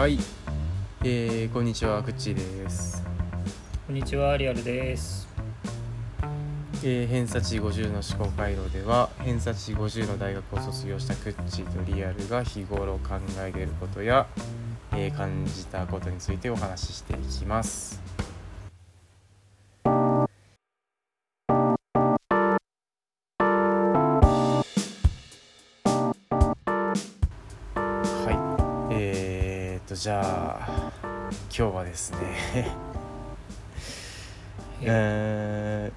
はい、えー、こんにちは、くっちーです。こんにちは、リアルです。えー、偏差値50の思考回路では、偏差値50の大学を卒業したくっちーとリアルが日頃考えていることや、えー感じたことについてお話ししていきます。ですね、え。ー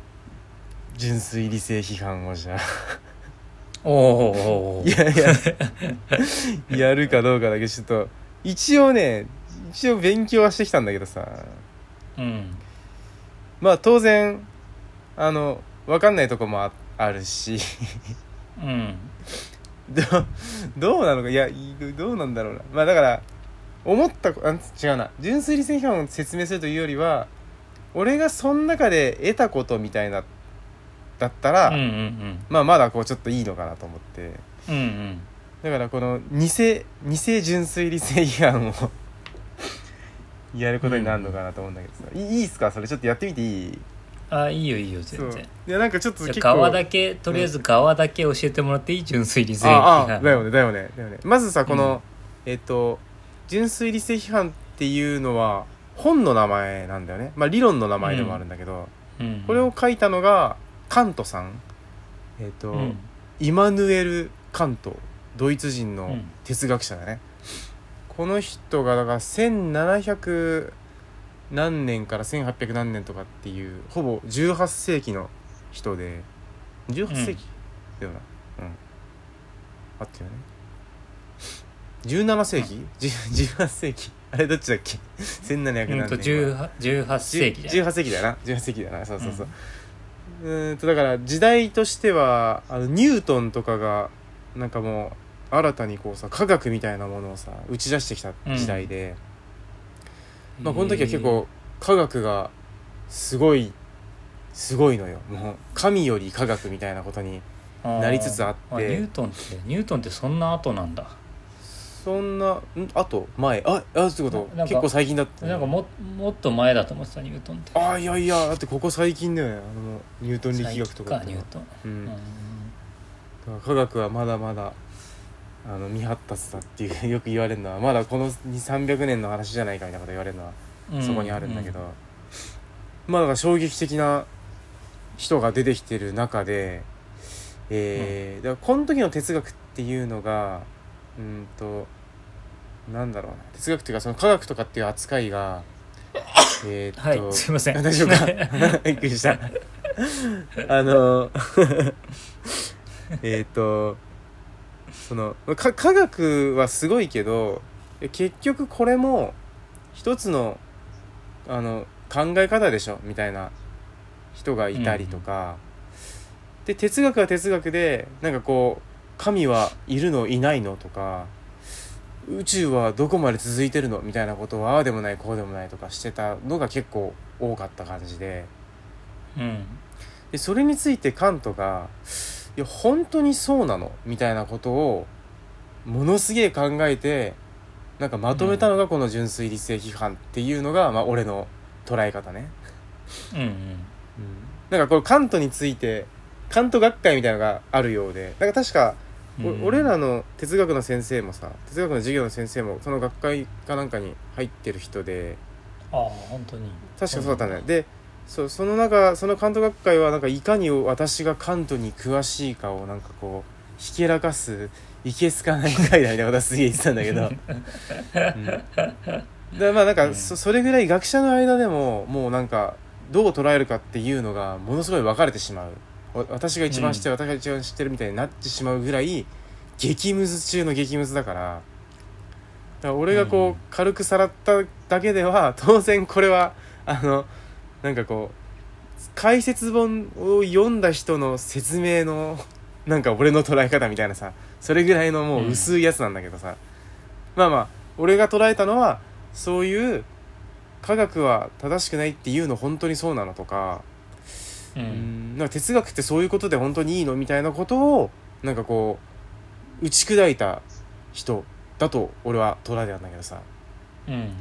純粋理性批判をじゃあ。おおいやいや。やるかどうかだけちょっと一応ね一応勉強はしてきたんだけどさ。うん。まあ当然あの分かんないとこもああるし。うん。どうどうなのかいやいどうなんだろうな。まあだから思ったこあ違うな。純粋理性批判を説明するというよりは俺がその中で得たことみたいなだったら、うんうんまあまだこうちょっといいのかなと思って。うん。うん。うん。だからこの偽偽純粋理性批判を やることになるのかなと思うんだけどさ、いいいっすか？それちょっとやってみていい？あ、いいよいいよ、全然。いやなんかちょっと結構だけ、とりあえず側だけ教えてもらっていい？純粋理性批ああ判。だよねだよねだよね。まずさこの、えっ、と純粋理性批判っていうのは本の名前なんだよね。まあ理論の名前でもあるんだけど、うん。これを書いたのがカントさん。えっ、と、うん。イマヌエル・カントドイツ人のうん。哲学者だね、この人がだから1700何年から1800何年とかっていうほぼ18世紀の人で。18世紀、だよな。うん。あったよね17世紀、じ18世紀？あれどっちだっけ？1700何年うんと、18 18世紀だよ。18世紀だな。18世紀だな。そうそうそう、うーんとだから時代としてはあのニュートンとかがなんかもう新たにこうさ科学みたいなものをさ打ち出してきた時代で、まあこの時は結構科学がすごいすごいのよ。もう神より科学みたいなことになりつつあって。あニュートンって、ニュートンってそんな後なんだ。そんな、ん？あと前、あ、あ、ってこと。ななんか結構最近だった、なんかももっと前だと思ってた、ニュートンって。あ、いやいや、だってここ最近だよね、あの、ニュートン力学とかニュートン。う。うん。ん。だから科学はまだまだ、あの、未発達だっていう、よく言われるのは、まだこの2、300年の話じゃないかみたいなこと言われるのは、うん。そこにあるんだけど、まあだから衝撃的な人が出てきてる中で、えーだからこの時の哲学っていうのがうんとなんだろうな。哲学っていうかその科学とかっていう扱いが えーっと、はい、すいません。あ大丈夫か？びっくりした。あの えーっとそのか科学はすごいけど結局これも一つのあの考え方でしょ？みたいな人がいたりとか、で哲学は哲学でなんかこう神はいるのいないのとか宇宙はどこまで続いてるのみたいなことをああでもないこうでもないとかしてたのが結構多かった感じでうん。でそれについてカントが「いや本当にそうなの?」みたいなことをものすげえ考えてなんかまとめたのがこの純粋理性批判っていうのが、まあ、俺の捉え方ね。うんうん。なんかこれカントについてカント学会みたいなのがあるようでなんか確か、俺らの哲学の先生もさ哲学の授業の先生もその学会かなんかに入ってる人で。ああ、本当に。確かそうだったんだよでそうその中そのカント学会はなんかいかに私がカントに詳しいかをなんかこうひけらかすいけすかない会だみたいなことはすげえ言ってたんだけど、うん、でまあなんかそそれぐらい学者の間でももうなんかどう捉えるかっていうのがものすごい分かれてしまう。わ私が一番知ってる、私が一番知ってるみたいになってしまうぐらい激ムズ中の激ムズだから。だから俺がこう、うん。軽くさらっただけでは当然これはあのなんかこう解説本を読んだ人の説明のなんか俺の捉え方みたいなさそれぐらいのもう薄いやつなんだけどさ、まあまあ俺が捉えたのはそういう科学は正しくないっていうの本当にそうなのとかう。うん。んなんか哲学ってそういうことで本当にいいのみたいなことをなんかこう打ち砕いた人だと俺は捉えてたんだけどさ。うん。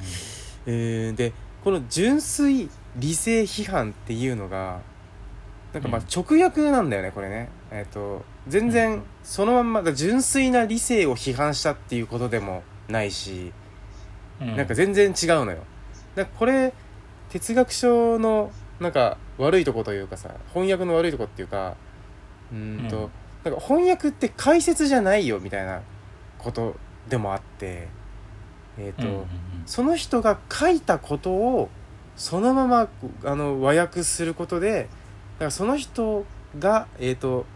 えーでこの純粋理性批判っていうのがなんかまあうん。直訳なんだよねこれね。えっ、と全う然ん。そのまんまだ純粋な理性を批判したっていうことでもないしうん。なんか全然違うのよ。だこれ哲学書のなんか悪いとこというかさ翻訳の悪いとこっていうかうーんと、うん。なんか翻訳って解説じゃないよみたいなことでもあってえっ、と、うんうんその人が書いたことをそのままあの和訳することでだからその人が、えー、と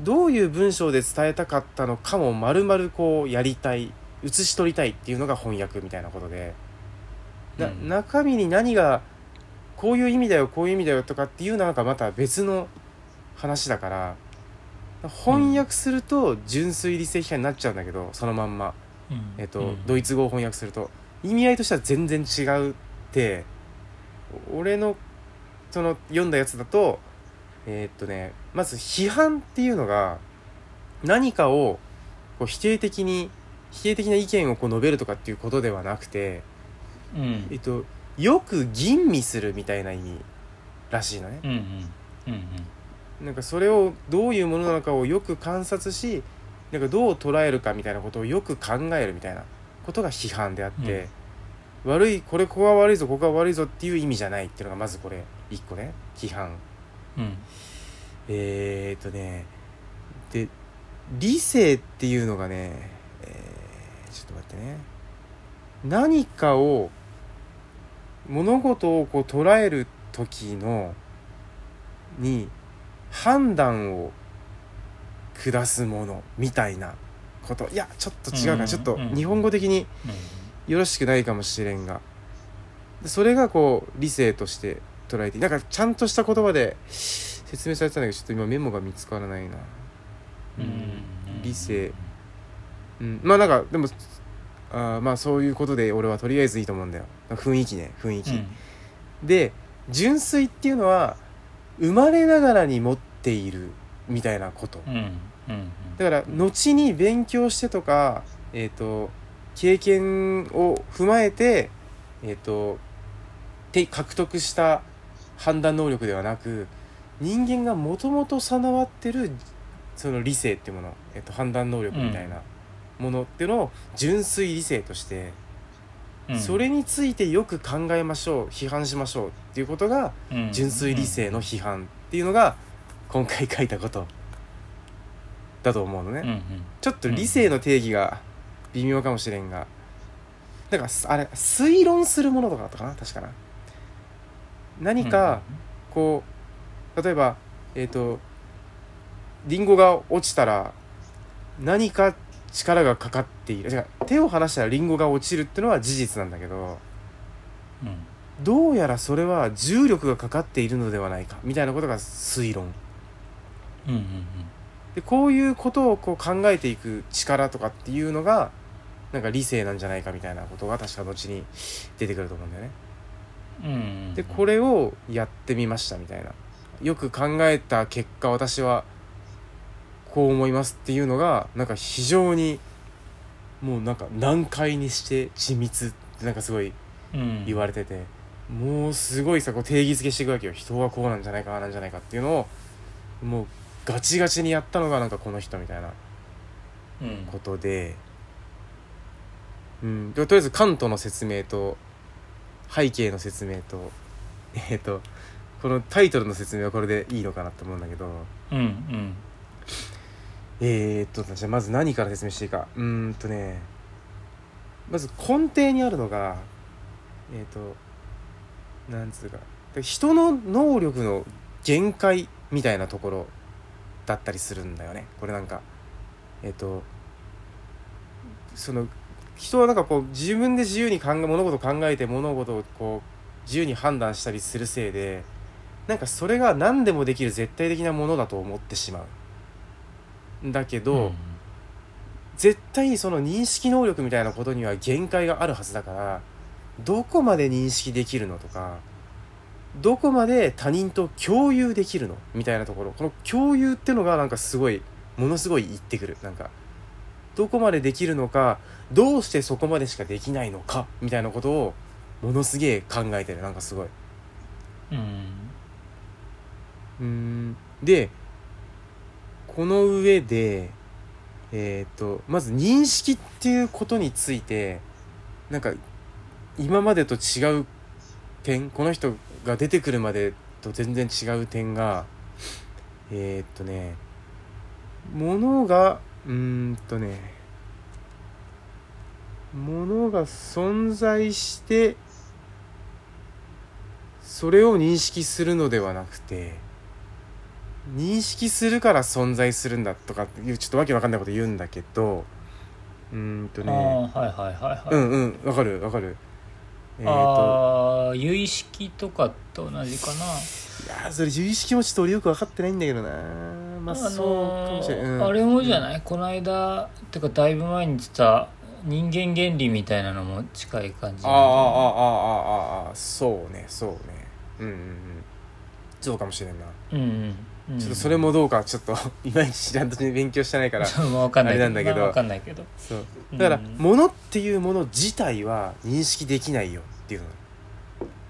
どういう文章で伝えたかったのかも丸々こうやりたい写し取りたいっていうのが翻訳みたいなことでなうん。中身に何がこういう意味だよこういう意味だよとかっていうのはなんかまた別の話だから翻訳すると純粋理性批判になっちゃうんだけどそのまんま。うん。えっとうん。ドイツ語を翻訳すると。意味合いとしては全然違うって俺のその読んだやつだとえーっとねまず批判っていうのが何かをこう否定的に否定的な意見をこう述べるとかっていうことではなくて、うん。えっと、よく吟味するみたいな意味らしいのね。うんうん。うんなんかそれをどういうものなのかをよく観察しなんかどう捉えるかみたいなことをよく考えるみたいなことが批判であって、悪いこれここが悪いぞここが悪いぞっていう意味じゃないっていうのがまずこれ一個ね。批判。うん。えー、っとねで理性っていうのがね、えーちょっと待ってね。何かを物事をこう捉える時のに判断を下すものみたいなこと。いやちょっと違うか。うんなちょっとうん日本語的によろしくないかもしれんが。でそれがこう理性として捉えてなんかちゃんとした言葉で説明されてたんだけどちょっと今メモが見つからないな、うん。理性。うん、まあなんかでもあーまあそういうことで俺はとりあえずいいと思うんだよ雰囲気ね雰囲気、うん。で純粋っていうのは生まれながらに持っているみたいなこと。うんうんだから後に勉強してとか、えー、と経験を踏まえて、えー、とて獲得した判断能力ではなく人間がもともと備わってるその理性っていうもの、えー、と判断能力みたいなものっていうのを純粋理性として、うん。それについてよく考えましょう批判しましょうっていうことがうん。純粋理性の批判っていうのが今回書いたことだと思うのね。うんうん。ちょっと理性の定義が微妙かもしれんが、だからすあれ推論するものとかだったかな？確かな。何かこう例えばえっ、とリンゴが落ちたら何か力がかかっている。手を離したらリンゴが落ちるってのは事実なんだけどうん。どうやらそれは重力がかかっているのではないかみたいなことが推論。うんうんでこういうことをこう考えていく力とかっていうのがなんか理性なんじゃないかみたいなことが確か後に出てくると思うんだよね。うんうん。でこれをやってみましたみたいな。よく考えた結果私はこう思いますっていうのがなんか非常にもうなんか難解にして緻密ってなんかすごいうん。言われてて、もうすごいさこう定義づけしていくわけよ。人はこうなんじゃないかなんじゃないかっていうのをもうガチガチにやったのがなんかこの人みたいなうん。ことで、うん、でとりあえずカントの説明と背景の説明とえっ、とこのタイトルの説明はこれでいいのかなと思うんだけど。うんうんえー、っとじゃあまず何から説明していいかうんとねまず根底にあるのがえー、っとなんつうかで人の能力の限界みたいなところだったりするんだよねこれなんかえー、っとその人はなんかこう自分で自由に考え物事を考えて物事をこう自由に判断したりするせいでなんかそれが何でもできる絶対的なものだと思ってしまう。だけど、絶対その認識能力みたいなことには限界があるはずだからどこまで認識できるのとかどこまで他人と共有できるの？みたいなところ。この共有ってのがなんかすごいものすごい言ってくる。なんかどこまでできるのかどうしてそこまでしかできないのか？みたいなことをものすげえ考えてる。なんかすごい。うん。うーん。でこの上でえっ、とまず認識っていうことについてなんか今までと違う点この人が出てくるまでと全然違う点がえっ、とねものがうーんとねものが存在してそれを認識するのではなくて認識するから存在するんだとかっていうちょっとわけわかんないこと言うんだけどうーんとああねはいはいはいはい、うんうんわかるわかる。えっ、と。あ意識とかと同じかな。いやーそれ自意識もちょっと俺よく分かってないんだけどな。まああのーそうかもしれない、うん。あれもじゃない、この間てかだいぶ前に言ってた人間原理みたいなのも近い感じあああああああああそうねそうね。うんうんうんそうかもしれんな、うんうんうん。ちょっとそれもどうかちょって いまいちちゃんと勉強してないからそう分かんないあれなんだけど。まあ、分かんないけど。そう。だから、うん物っていうもの自体は認識できないよっていうの。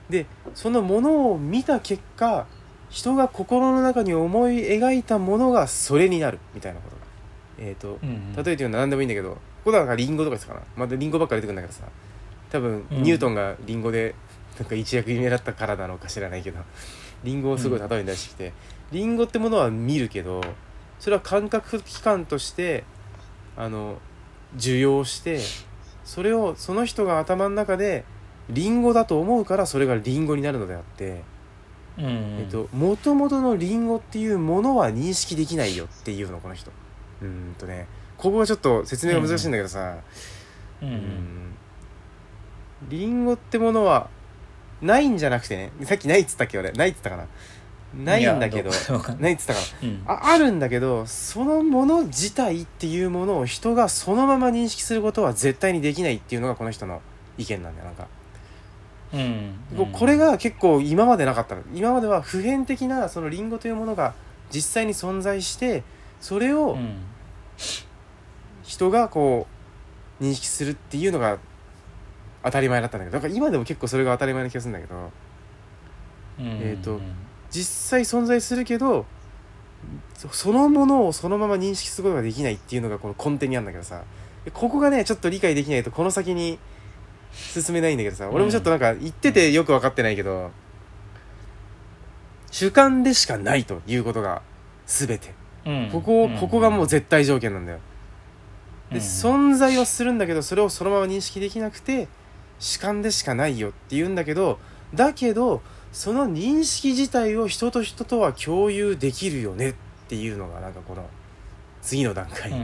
でそのものを見た結果人が心の中に思い描いたものがそれになるみたいなこと。えっ、とうんうん。例えて言うのは何でもいいんだけどここだからリンゴとかですかなまたリンゴばっかり出てくるんだけどさ。多分うん。ニュートンがリンゴでなんか一躍有名だったからなのか知らないけどリンゴをすごい例えに出してきて、リンゴってものは見るけどそれは感覚器官としてあの受容してそれをその人が頭の中でリンゴだと思うからそれがリンゴになるのであって、うんうん。えっと元々のリンゴっていうものは認識できないよっていうのこの人。うーんとねここがちょっと説明が難しいんだけどさ、うん。ううん。ん。リンゴってものはないんじゃなくてね。さっきないっつったっけ俺。ないっつったかな。ないんだけど。ないっつったかな。うん。ああるんだけどそのもの自体っていうものを人がそのまま認識することは絶対にできないっていうのがこの人の意見なんだよなんか、うん。ここれが結構今までなかったの。今までは普遍的なそのリンゴというものが実際に存在してそれをうん。人がこう認識するっていうのが当たり前だったんだけどだから今でも結構それが当たり前な気がするんだけどうん。えーと実際存在するけどそそのものをそのまま認識することができないっていうのがこの根底にあるんだけどさでここがねちょっと理解できないとこの先に進めないんだけどさ俺もちょっとなんか言っててよく分かってないけど、主観でしかないということが全て。うん。ここん。ここがもう絶対条件なんだよ。でうん。存在はするんだけどそれをそのまま認識できなくて主観でしかないよって言うんだけどだけどその認識自体を人と人とは共有できるよねっていうのがなんかこの次の段階、うん。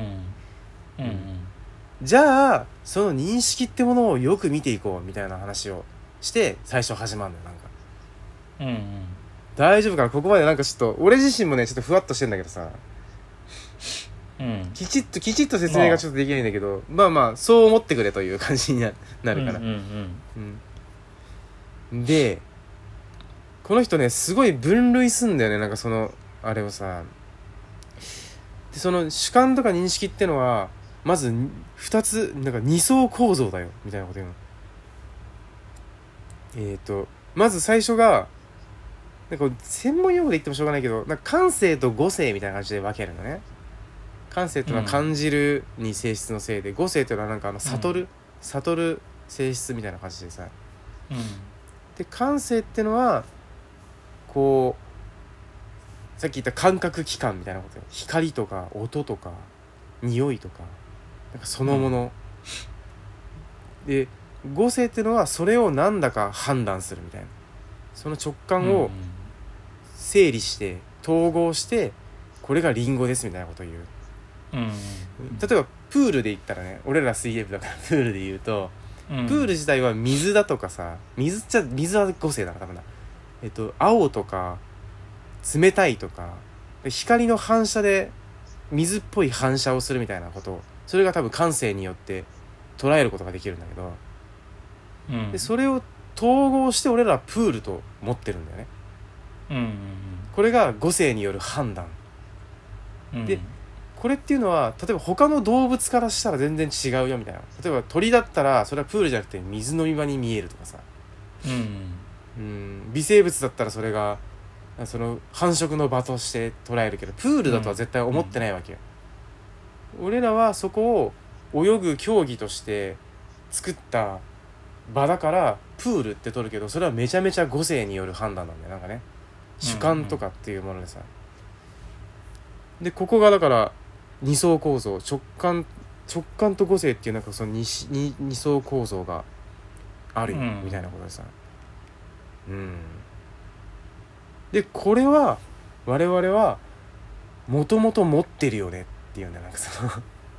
うんじゃあその認識ってものをよく見ていこうみたいな話をして最初始まるんだよなんか。うんうん。大丈夫かな？ここまでなんかちょっと俺自身もねちょっとふわっとしてんだけどさうん。きちっときちっと説明がちょっとできないんだけど、まあまあそう思ってくれという感じにななるから。うん、うんうんでこの人ねすごい分類すんだよねなんかそのあれをさ。でその主観とか認識ってのはまず2つなんか2層構造だよみたいなこと言うの。えっ、とまず最初がなんか専門用語で言ってもしょうがないけどなんか感性と語性みたいな感じで分けるのね感性っていうのは感じるに性質のせいで、語性っていうのはなんかあの悟る、悟る性質みたいな感じでさ。うん。で感性ってのはこうさっき言った感覚器官みたいなことよ。光とか音とか匂いとかなんかそのもの、で語性ってのはそれをなんだか判断するみたいな。その直感を整理して統合してこれがリンゴですみたいなことを言う。うん例えばプールで言ったらね俺ら水泳部だからプールで言うとうん。プール自体は水だとかさ水っちゃ水は五性だから多分な。えっと青とか冷たいとかで光の反射で水っぽい反射をするみたいなことそれが多分感性によって捉えることができるんだけどうん。でそれを統合して俺らはプールと思ってるんだよね。うんこれが五性による判断。うん。でこれっていうのは例えば他の動物からしたら全然違うよみたいな。例えば鳥だったらそれはプールじゃなくて水飲み場に見えるとかさ。うん。うん。微生物だったらそれがその繁殖の場として捉えるけどプールだとは絶対思ってないわけよ、俺らはそこを泳ぐ競技として作った場だからプールって取るけどそれはめちゃめちゃ母性による判断なんだよなんかね。主観とかっていうものでさ、でここがだから二層構造直感直感と母性っていうなんかその二し二二層構造があるみたいなことでさうん。でこれは我々はもともと持ってるよねっていうんだよなんかその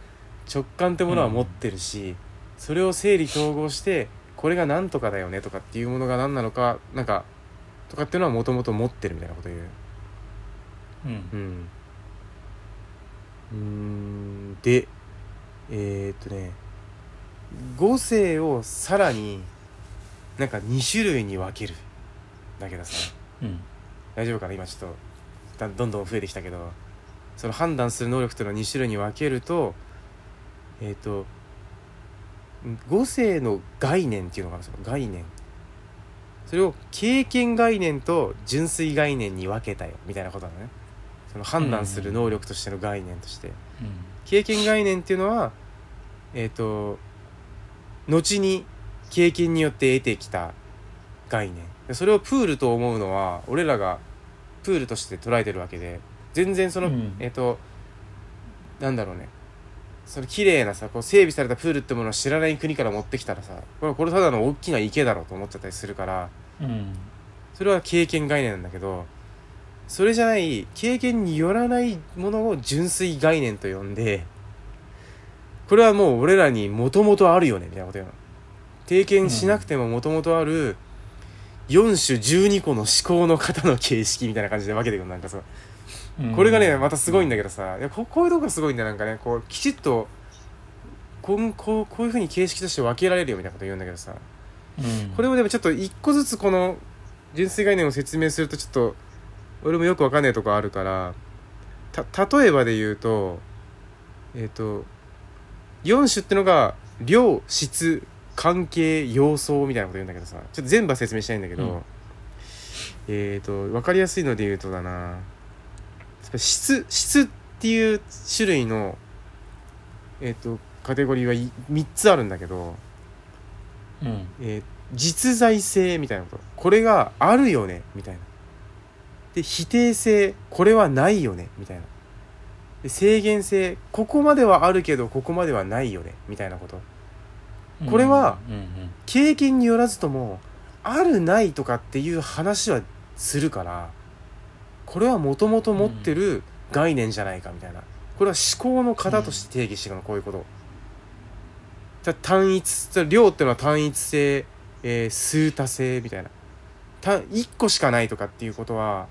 直感ってものは持ってるし、それを整理統合してこれが何とかだよねとかっていうものが何なのかなんかとかっていうのはもともと持ってるみたいなこと言う。うん。うんうーんでえー、っとね五性をさらになんか2種類に分ける。だけどさ。うん。大丈夫かな？今ちょっとだどんどん増えてきたけど。その判断する能力っていうのを2種類に分けるとえっ、とん五性の概念っていうのがあるんですよ。概念。それを経験概念と純粋概念に分けたよ。みたいなことなのねその判断する能力としての概念として。経験概念っていうのはえっ、と後に経験によって得てきた概念。でそれをプールと思うのは俺らがプールとして捉えてるわけで全然その、うん。えっ、となんだろうね。その綺麗なさこう整備されたプールってものを知らない国から持ってきたらさこれこれただの大きな池だろうと思っちゃったりするからうん。それは経験概念なんだけどそれじゃない経験によらないものを純粋概念と呼んでこれはもう俺らにもともとあるよねみたいなこと言うの。経験しなくてももともとある4種12個の思考の型の形式みたいな感じで分けていくのなんかさうん。これがねまたすごいんだけどさ。いやここういうとこがすごいんだよなんかねこうきちっとこうこうこういうふうに形式として分けられるよみたいなこと言うんだけどさ。うん。これをでもちょっと一個ずつこの純粋概念を説明するとちょっと俺もよくわかんないとこあるからた例えばで言うとえっ、と4種ってのが量質関係様相みたいなこと言うんだけどさちょっと全部は説明したいんだけど、うん。えっ、と分かりやすいので言うとだな質質っていう種類のえっ、とカテゴリーはい3つあるんだけどうん。えー実在性みたいなこと。これがあるよねみたいなで否定性これはないよねみたいな。で制限性ここまではあるけどここまではないよねみたいなこと。これは経験によらずともあるないとかっていう話はするからこれはもともと持ってる概念じゃないかみたいな。これは思考の型として定義していくのこういうこと。単一量っていうのは単一性、えー数多性みたいな。1個しかないとかっていうことは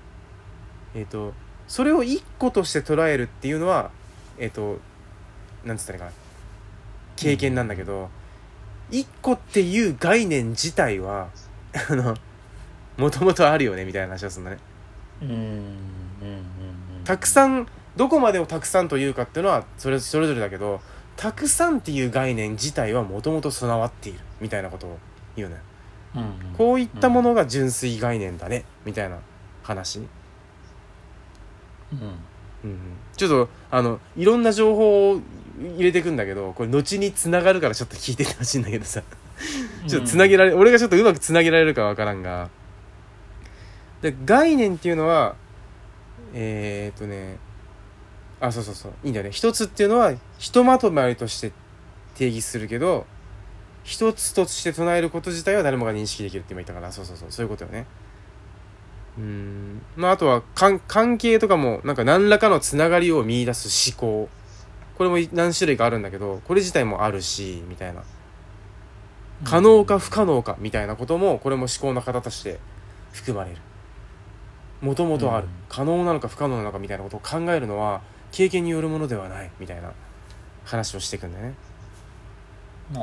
えっ、とそれを1個として捉えるっていうのはえっ、となんつったらいいかな。経験なんだけど、1個っていう概念自体は あのもともとあるよねみたいな話をするんだね。うんうんうんうん。たくさんどこまでをたくさんというかっていうのはそれそれぞれだけどたくさんっていう概念自体はもともと備わっているみたいなことを言うのよ。うんうん。こういったものが純粋概念だねみたいな話、うん。うんうん、ちょっとあのいろんな情報を入れていくんだけどこれ後につながるからちょっと聞いててほしいんだけどさ。ちょっとつなげられ、俺がちょっとうまくつなげられるかわからんが。で概念っていうのはえー、っとねあそうそうそう。いいんだよね。一つっていうのはひとまとまりとして定義するけど一つとして唱えること自体は誰もが認識できるって今言ったから。そうそうそう。そういうことよねうーん。まああとは関関係とかもなんか何らかのつながりを見出す思考。これも何種類かあるんだけどこれ自体もあるしみたいな。可能か不可能かみたいなこともこれも思考の型として含まれる。もともとある、うん。可能なのか不可能なのかみたいなことを考えるのは経験によるものではないみたいな話をしていくんだよね。あ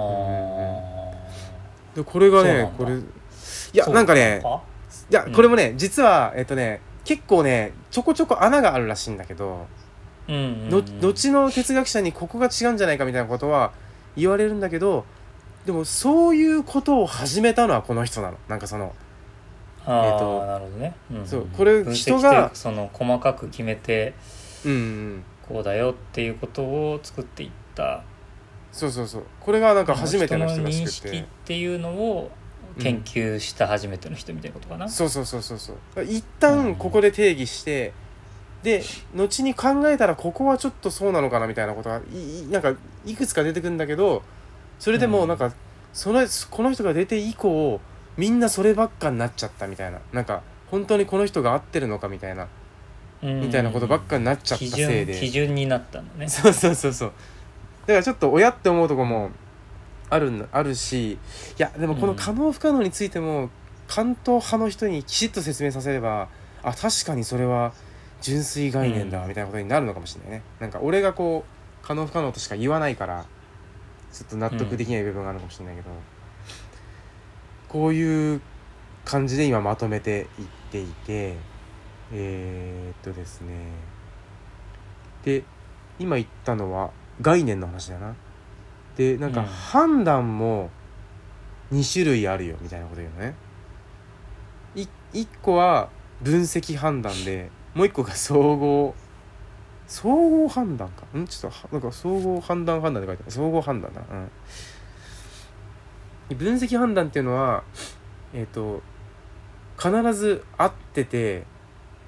でこれがねこれいやなんかねいやうんこれもね実はえっとね結構ねちょこちょこ穴があるらしいんだけどうんうんうん。の後の哲学者にここが違うんじゃないかみたいなことは言われるんだけどでもそういうことを始めたのはこの人なの。なんかそのああ、えーとなるほどね、んんそうこれ人がその細かく決めてうんうんこうだよっていうことを作っていった。そうそうそう。これがなんか初めての人人の認らしく識ってていうのを研究した初めての人みたいなことかな、そうそうそうそうそう。一旦ここで定義して、で後に考えたらここはちょっとそうなのかなみたいなことがいいなんかいくつか出てくるんだけどそれでもうん。なんか、そのこの人が出て以降みんなそればっかになっちゃったみたいな。なんか本当にこの人が合ってるのかみたいな。うん。みたいなことばっかになっちゃったせいで。基準になったのね。そうそうそうそう。だからちょっと親って思うとこもあるんあるしいやでもこの可能不可能についても関東派の人にきちっと説明させればあ確かにそれは純粋概念だうん。みたいなことになるのかもしれないね、なんか俺がこう可能不可能としか言わないからちょっと納得できない部分があるかもしれないけど、こういう感じで今まとめていっていてえー、っとですね。で今言ったのは概念の話だなでなんかうん。判断も2種類あるよみたいなこと言うのね。い1個は分析判断でもう1個が総合総合判断か。ん？ちょっとはなんか総合判断判断って書いてある。総合判断だな。うん。分析判断っていうのはえっ、と必ず合ってて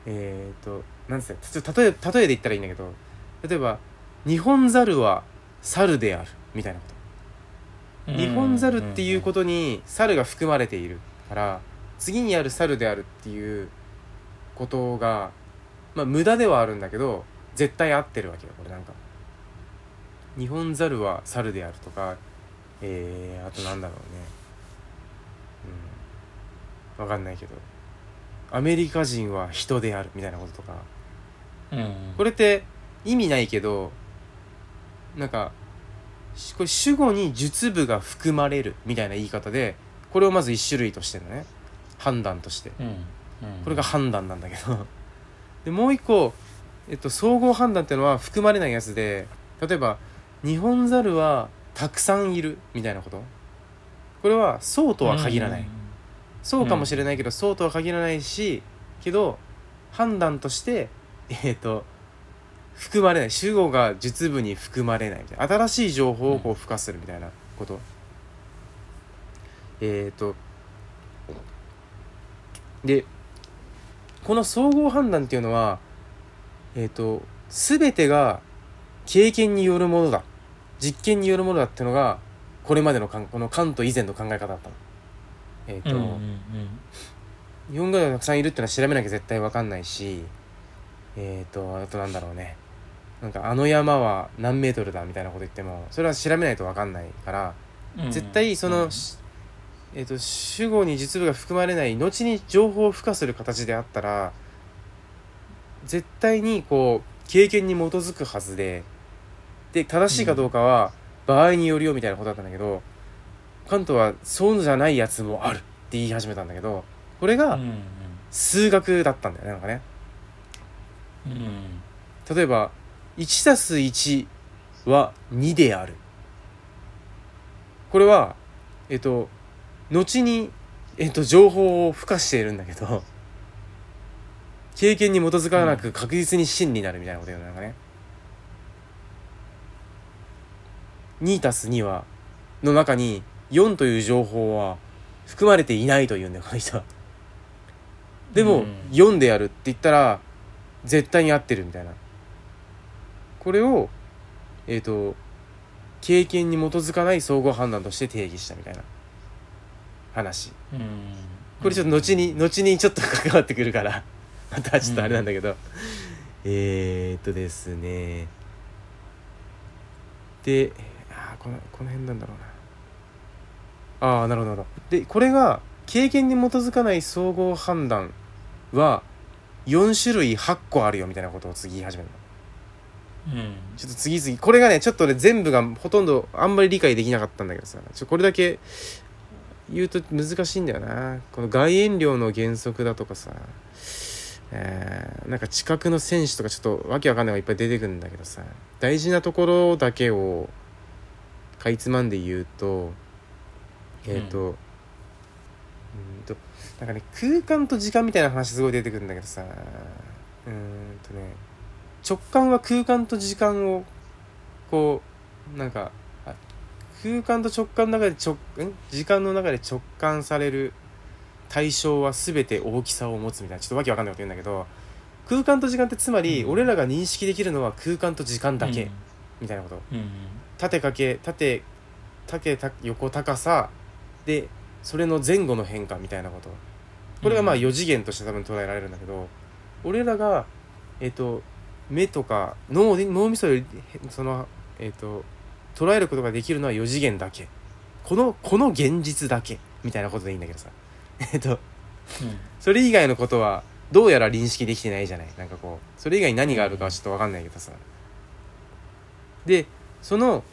えっ、となんつったちょっと例え例えで言ったらいいんだけど例えば「日本猿は猿である」みたいなこと。日本猿っていうことに猿が含まれているから次にある猿であるっていうことがまあ無駄ではあるんだけど絶対合ってるわけよこれなんか。日本猿は猿であるとかえー、あとなんだろうね。うん。わかんないけど。アメリカ人は人であるみたいなこととか。うん。うんこれって意味ないけどなんかしこれ主語に述部が含まれるみたいな言い方でこれをまず一種類としてのね判断として。うん。うん。これが判断なんだけど。でもう一個、えっと、総合判断っていうのは含まれないやつで例えば「日本猿はたくさんいる」みたいなこと。これはそうとは限らない、そうかもしれないけど、そうとは限らないしけど判断としてえっ、と含まれない。主語が述部に含まれないみたいな。新しい情報をこう付加するみたいなこと、えっ、とでこの総合判断っていうのはえっ、と全てが経験によるものだ。実験によるものだっていうのがこれまでのかんこの関東以前の考え方だったの。えっ、と、うんうんうん。日本語がたくさんいるってのは調べなきゃ絶対わかんないしえっ、とあとなんだろうね。なんかあの山は何メートルだみたいなこと言ってもそれは調べないとわかんないからうん。絶対その、しえー、と主語に実部が含まれない後に情報を付加する形であったら絶対にこう経験に基づくはずでで正しいかどうかは場合によるよみたいなことだったんだけど、関東はそうじゃないやつもあるって言い始めたんだけどこれがうんうん。数学だったんだよねなんかねうん。例えば 1+1 は2である。これはえっと後にえっと情報を付加しているんだけど経験に基づかなく確実に真になるみたいなこと言うのなんかね。2+2 はの中に4という情報は含まれていないというんだよこの人は。でも、うん。4であるって言ったら絶対に合ってるみたいな。これをえっ、と経験に基づかない総合判断として定義したみたいな。話。うん。これちょっと後に後にちょっと関わってくるから。またちょっとあれなんだけど、えーっとですね。であーこのこの辺なんだろうな。ああなるほどなるほど。でこれが経験に基づかない総合判断は4種類8個あるよみたいなことを次言い始めるの。うん。ちょっと次々これがねちょっとね全部がほとんどあんまり理解できなかったんだけどさ。ちょこれだけ言うと難しいんだよな。この外縁量の原則だとかさ。えーなんか近くの選手とかちょっとわけわかんないのがいっぱい出てくるんだけどさ。大事なところだけをかいつまんで言うとえっ、と、うーん。となんかね空間と時間みたいな話すごい出てくるんだけどさ。うーんとね直感は空間と時間をこうなんかあ空間と直感の中で直ん？時間の中で直感される対象は全て大きさを持つみたいな。ちょっとわけわかんないこと言うんだけど空間と時間ってつまりうん。俺らが認識できるのは空間と時間だけ。みたいなこと。うんうん。縦かけ縦縦た横高さ。でそれの前後の変化みたいなことこれがまあうん。4次元として多分捉えられるんだけど俺らがえっ、と目とか脳で脳みそよりそのえっ、と捉えることができるのは4次元だけ。このこの現実だけ。みたいなことでいいんだけどさ。えっとそれ以外のことはどうやら認識できてないじゃない。なんかこうそれ以外に何があるかはちょっと分かんないけどさ。でその、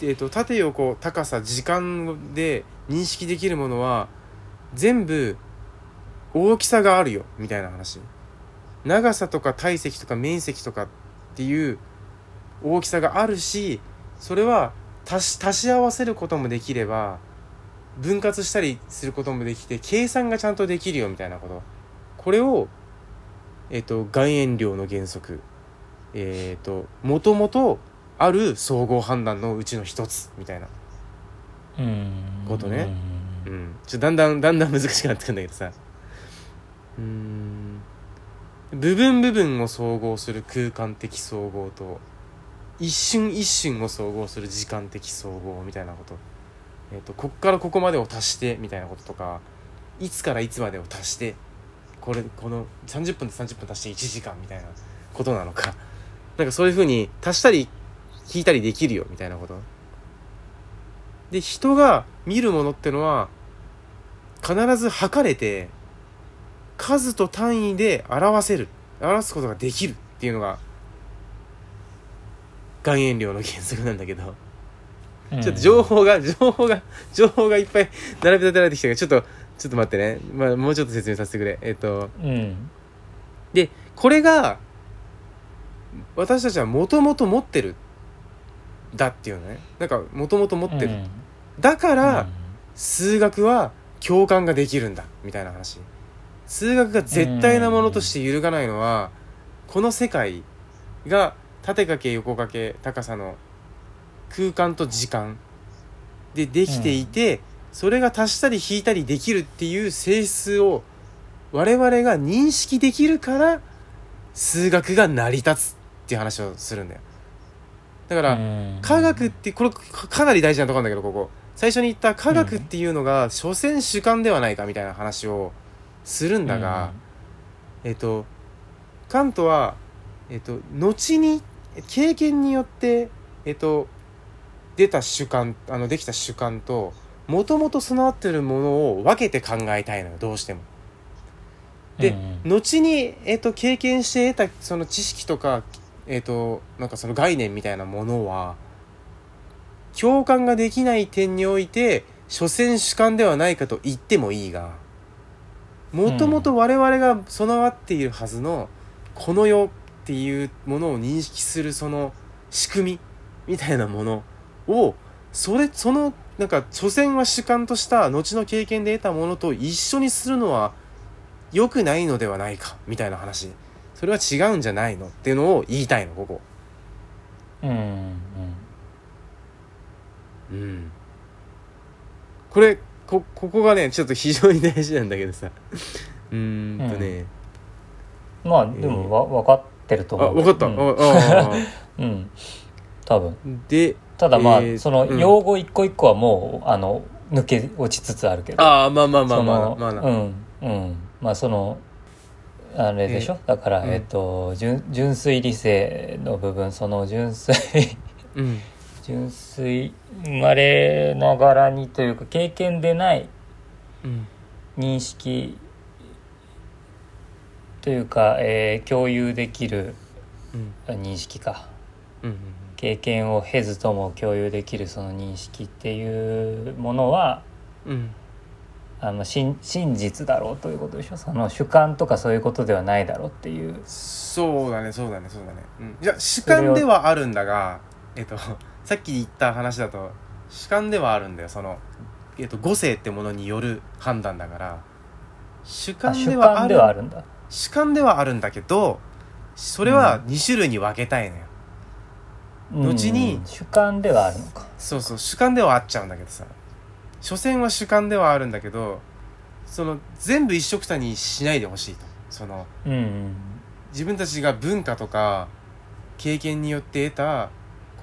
えー、と縦横高さ時間で認識できるものは全部大きさがあるよみたいな話。長さとか体積とか面積とかっていう大きさがあるしそれは足し足し合わせることもできれば分割したりすることもできて計算がちゃんとできるよみたいなこと。これをえっ、と岩塩量の原則。えっ、ともともとある総合判断のうちの一つみたいな。うん。ことねうん。ちょっとだんだんだんだん難しくなってくんだけどさ。うん。部分部分を総合する空間的総合と一瞬一瞬を総合する時間的総合みたいなこと。えっ、とこっからここまでを足してみたいなこととかいつからいつまでを足してこれこの30分と30分足して1時間みたいなことなのか。なんかそういうふうに足したり引いたりできるよみたいなこと。で人が見るものってのは必ず測れて数と単位で表せる表すことができるっていうのが岩塩量の原則なんだけど。うん。ちょっと情報が情報が情報がいっぱい 並べ立てられてきたけどちょっとちょっと待ってね、まあ、もうちょっと説明させてくれ。えっとうん。でこれが私たちはもともと持ってるだっていうのね。なんかもともと持ってる、うん。だから、数学は共感ができるんだみたいな話。数学が絶対なものとして揺るがないのはこの世界が縦かけ横かけ高さの空間と時間。でできていて、それが足したり引いたりできるっていう性質を我々が認識できるから数学が成り立つっていう話をするんだよ。だから、うん。科学ってこれかかなり大事なところなんだけどここ最初に言った科学っていうのが所詮主観ではないかみたいな話をするんだが、えっとカントはえっと後に経験によってえっと出た主観あのできた主観ともともと備わってるものを分けて考えたいのよどうしても。で、うん後に、えっと経験して得たその知識とか、えっとなんかその概念みたいなものは共感ができない点において所詮主観ではないかと言ってもいいがもともと我々が備わっているはずのこの世っていうものを認識するその仕組みみたいなものをそれそのなんか所詮は主観とした後の経験で得たものと一緒にするのは良くないのではないかみたいな話。それは違うんじゃないのっていうのを言いたいのここ。うんうんうん。これこここがねちょっと非常に大事なんだけどさ。うーんとね、まあでもわ分かってるとあ思う。分かった、うん。ああ うん。多分。あでただまあ、えーそのうん。用語一個一個はもうあの抜け落ちつつあるけど。ああまあまあまあまあそのまあな、うん。うん。まあそのあれでしょ、だから、うん。えっと純純粋理性の部分その純粋うん純粋生まれながらにというか経験でないうん。認識というか、えー共有できるうん。認識か。うん経験を経ずとも共有できるその認識っていうものはうん。あの真真実だろうということでしょ？その主観とかそういうことではないだろうっていう。そうだねそうだねそうだね、うん、いや主観ではあるんだがえっとさっき言った話だと主観ではあるんだよ。その、えっと、五性ってものによる判断だから。主観ではある。あるんだ。主観ではあるんだけどそれは2種類に分けたいのよ、後にうん主観ではあるのか。そうそう主観ではあっちゃうんだけどさ。所詮は主観ではあるんだけどその全部一緒くたにしないでほしいと。そのうんうん。自分たちが文化とか経験によって得た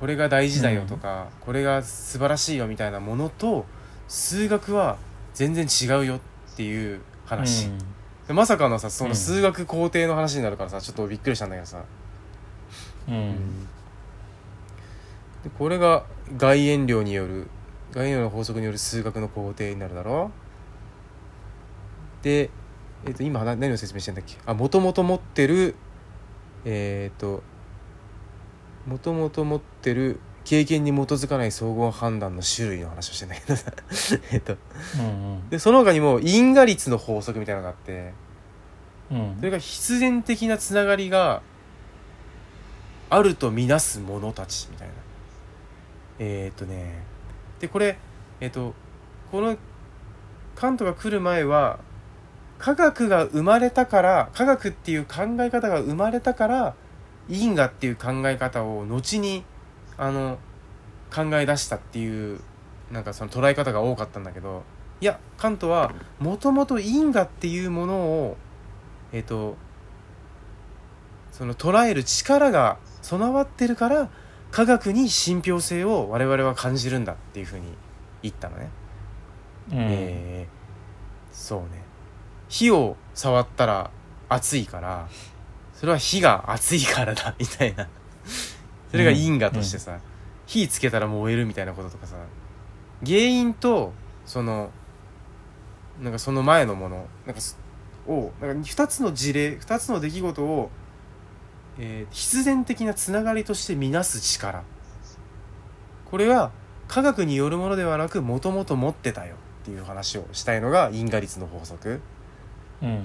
これが大事だよとか、これが素晴らしいよみたいなものと数学は全然違うよっていう話、でまさかのさその数学工程の話になるからさちょっとびっくりしたんだけどさ、うん。うん。でこれが外縁量による外縁量の法則による数学の工程になるだろで、えっと今な何を説明してんだっけ？あもともと持ってるえっ、ともともと持ってる経験に基づかない総合判断の種類の話をしてんだけどさ。えっとうん。でその他にも因果率の法則みたいなのがあって。うんうん。それが必然的なつながりがあるとみなす者たちみたいな。えー、っとね。でこれえーっとこのカントが来る前は科学が生まれたから科学っていう考え方が生まれたから因果っていう考え方を後にあの考え出したっていうなんかその捉え方が多かったんだけどいやカントはもともと因果っていうものをえっ、とその捉える力が備わってるから科学に信憑性を我々は感じるんだっていうふうに言ったのね。うんえーそうね火を触ったら熱いからそれは火が熱いからだ みたいな。それが因果としてさ、火つけたら燃えるみたいなこととかさ。原因とそのなんかその前のものなんかすをなんか2つの事例2つの出来事を、えー必然的なつながりとして見なす力。これは科学によるものではなくもともと持ってたよっていう話をしたいのが因果率の法則、うんうん。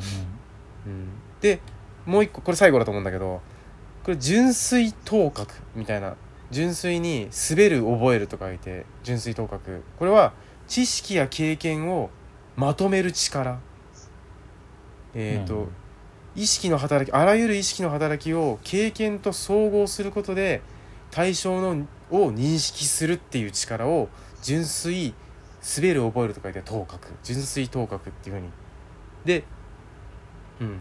うん、でもう一個これ最後だと思うんだけどこれ純粋頭角みたいな純粋に滑る覚えると書いて純粋頭角。これは知識や経験をまとめる力。えっ、と、うん。意識の働きあらゆる意識の働きを経験と総合することで対象のを認識するっていう力を純粋滑る覚えると書いて頭角。純粋頭角っていうふうに。でうん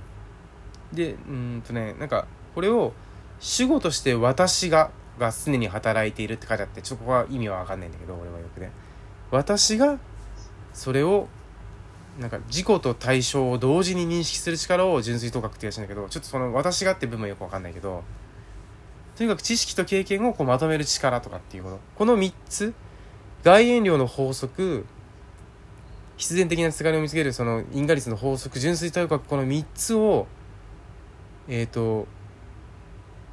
でうんとねなんかこれを主語として私がが常に働いているって書いてあってちょっとここは意味は分かんないんだけど俺はよくね。私がそれをなんか自己と対象を同時に認識する力を純粋頭角って言うらしいんだけどちょっとその私がって部分はよく分かんないけどとにかく知識と経験をこうまとめる力とかっていうこと。この3つ外縁量の法則必然的なつがりを見つけるその因果率の法則純粋頭角この3つをえっ、と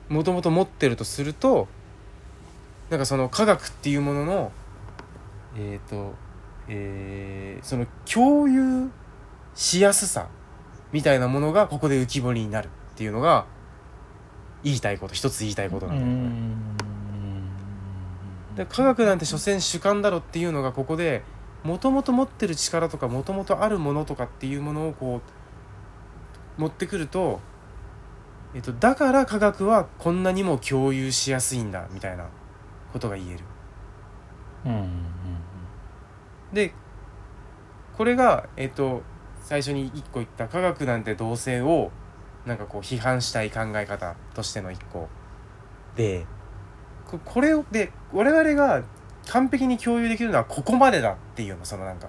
もともと持ってるとするとなんかその科学っていうもののえっ、とえーその共有しやすさみたいなものがここで浮き彫りになるっていうのが言いたいこと一つ言いたいことなんだよね。で科学なんて所詮主観だろっていうのがここでもともと持ってる力とかもともとあるものとかっていうものをこう持ってくると、えっと、だから科学はこんなにも共有しやすいんだみたいなことが言える。うんうんでこれがえっと最初に一個言った科学なんて同性をなんかこう批判したい考え方としての一個。でここれをで我々が完璧に共有できるのはここまでだっていうのそのなんか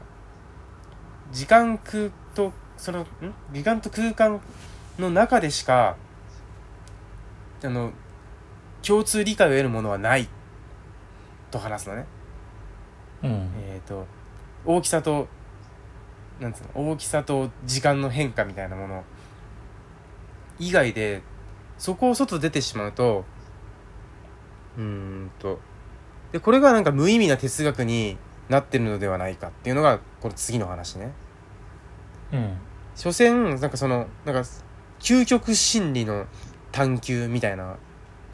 時間空とそのん？時間と空間の中でしかあの共通理解を得るものはないと話すのね。うんうんえー、と大きさとなんつうの大きさと時間の変化みたいなもの以外でそこを外出てしまうとうーんとでこれがなんか無意味な哲学になってるのではないかっていうのがこれ次の話ね。うん所詮なんかそのなんか究極心理の探求みたいな。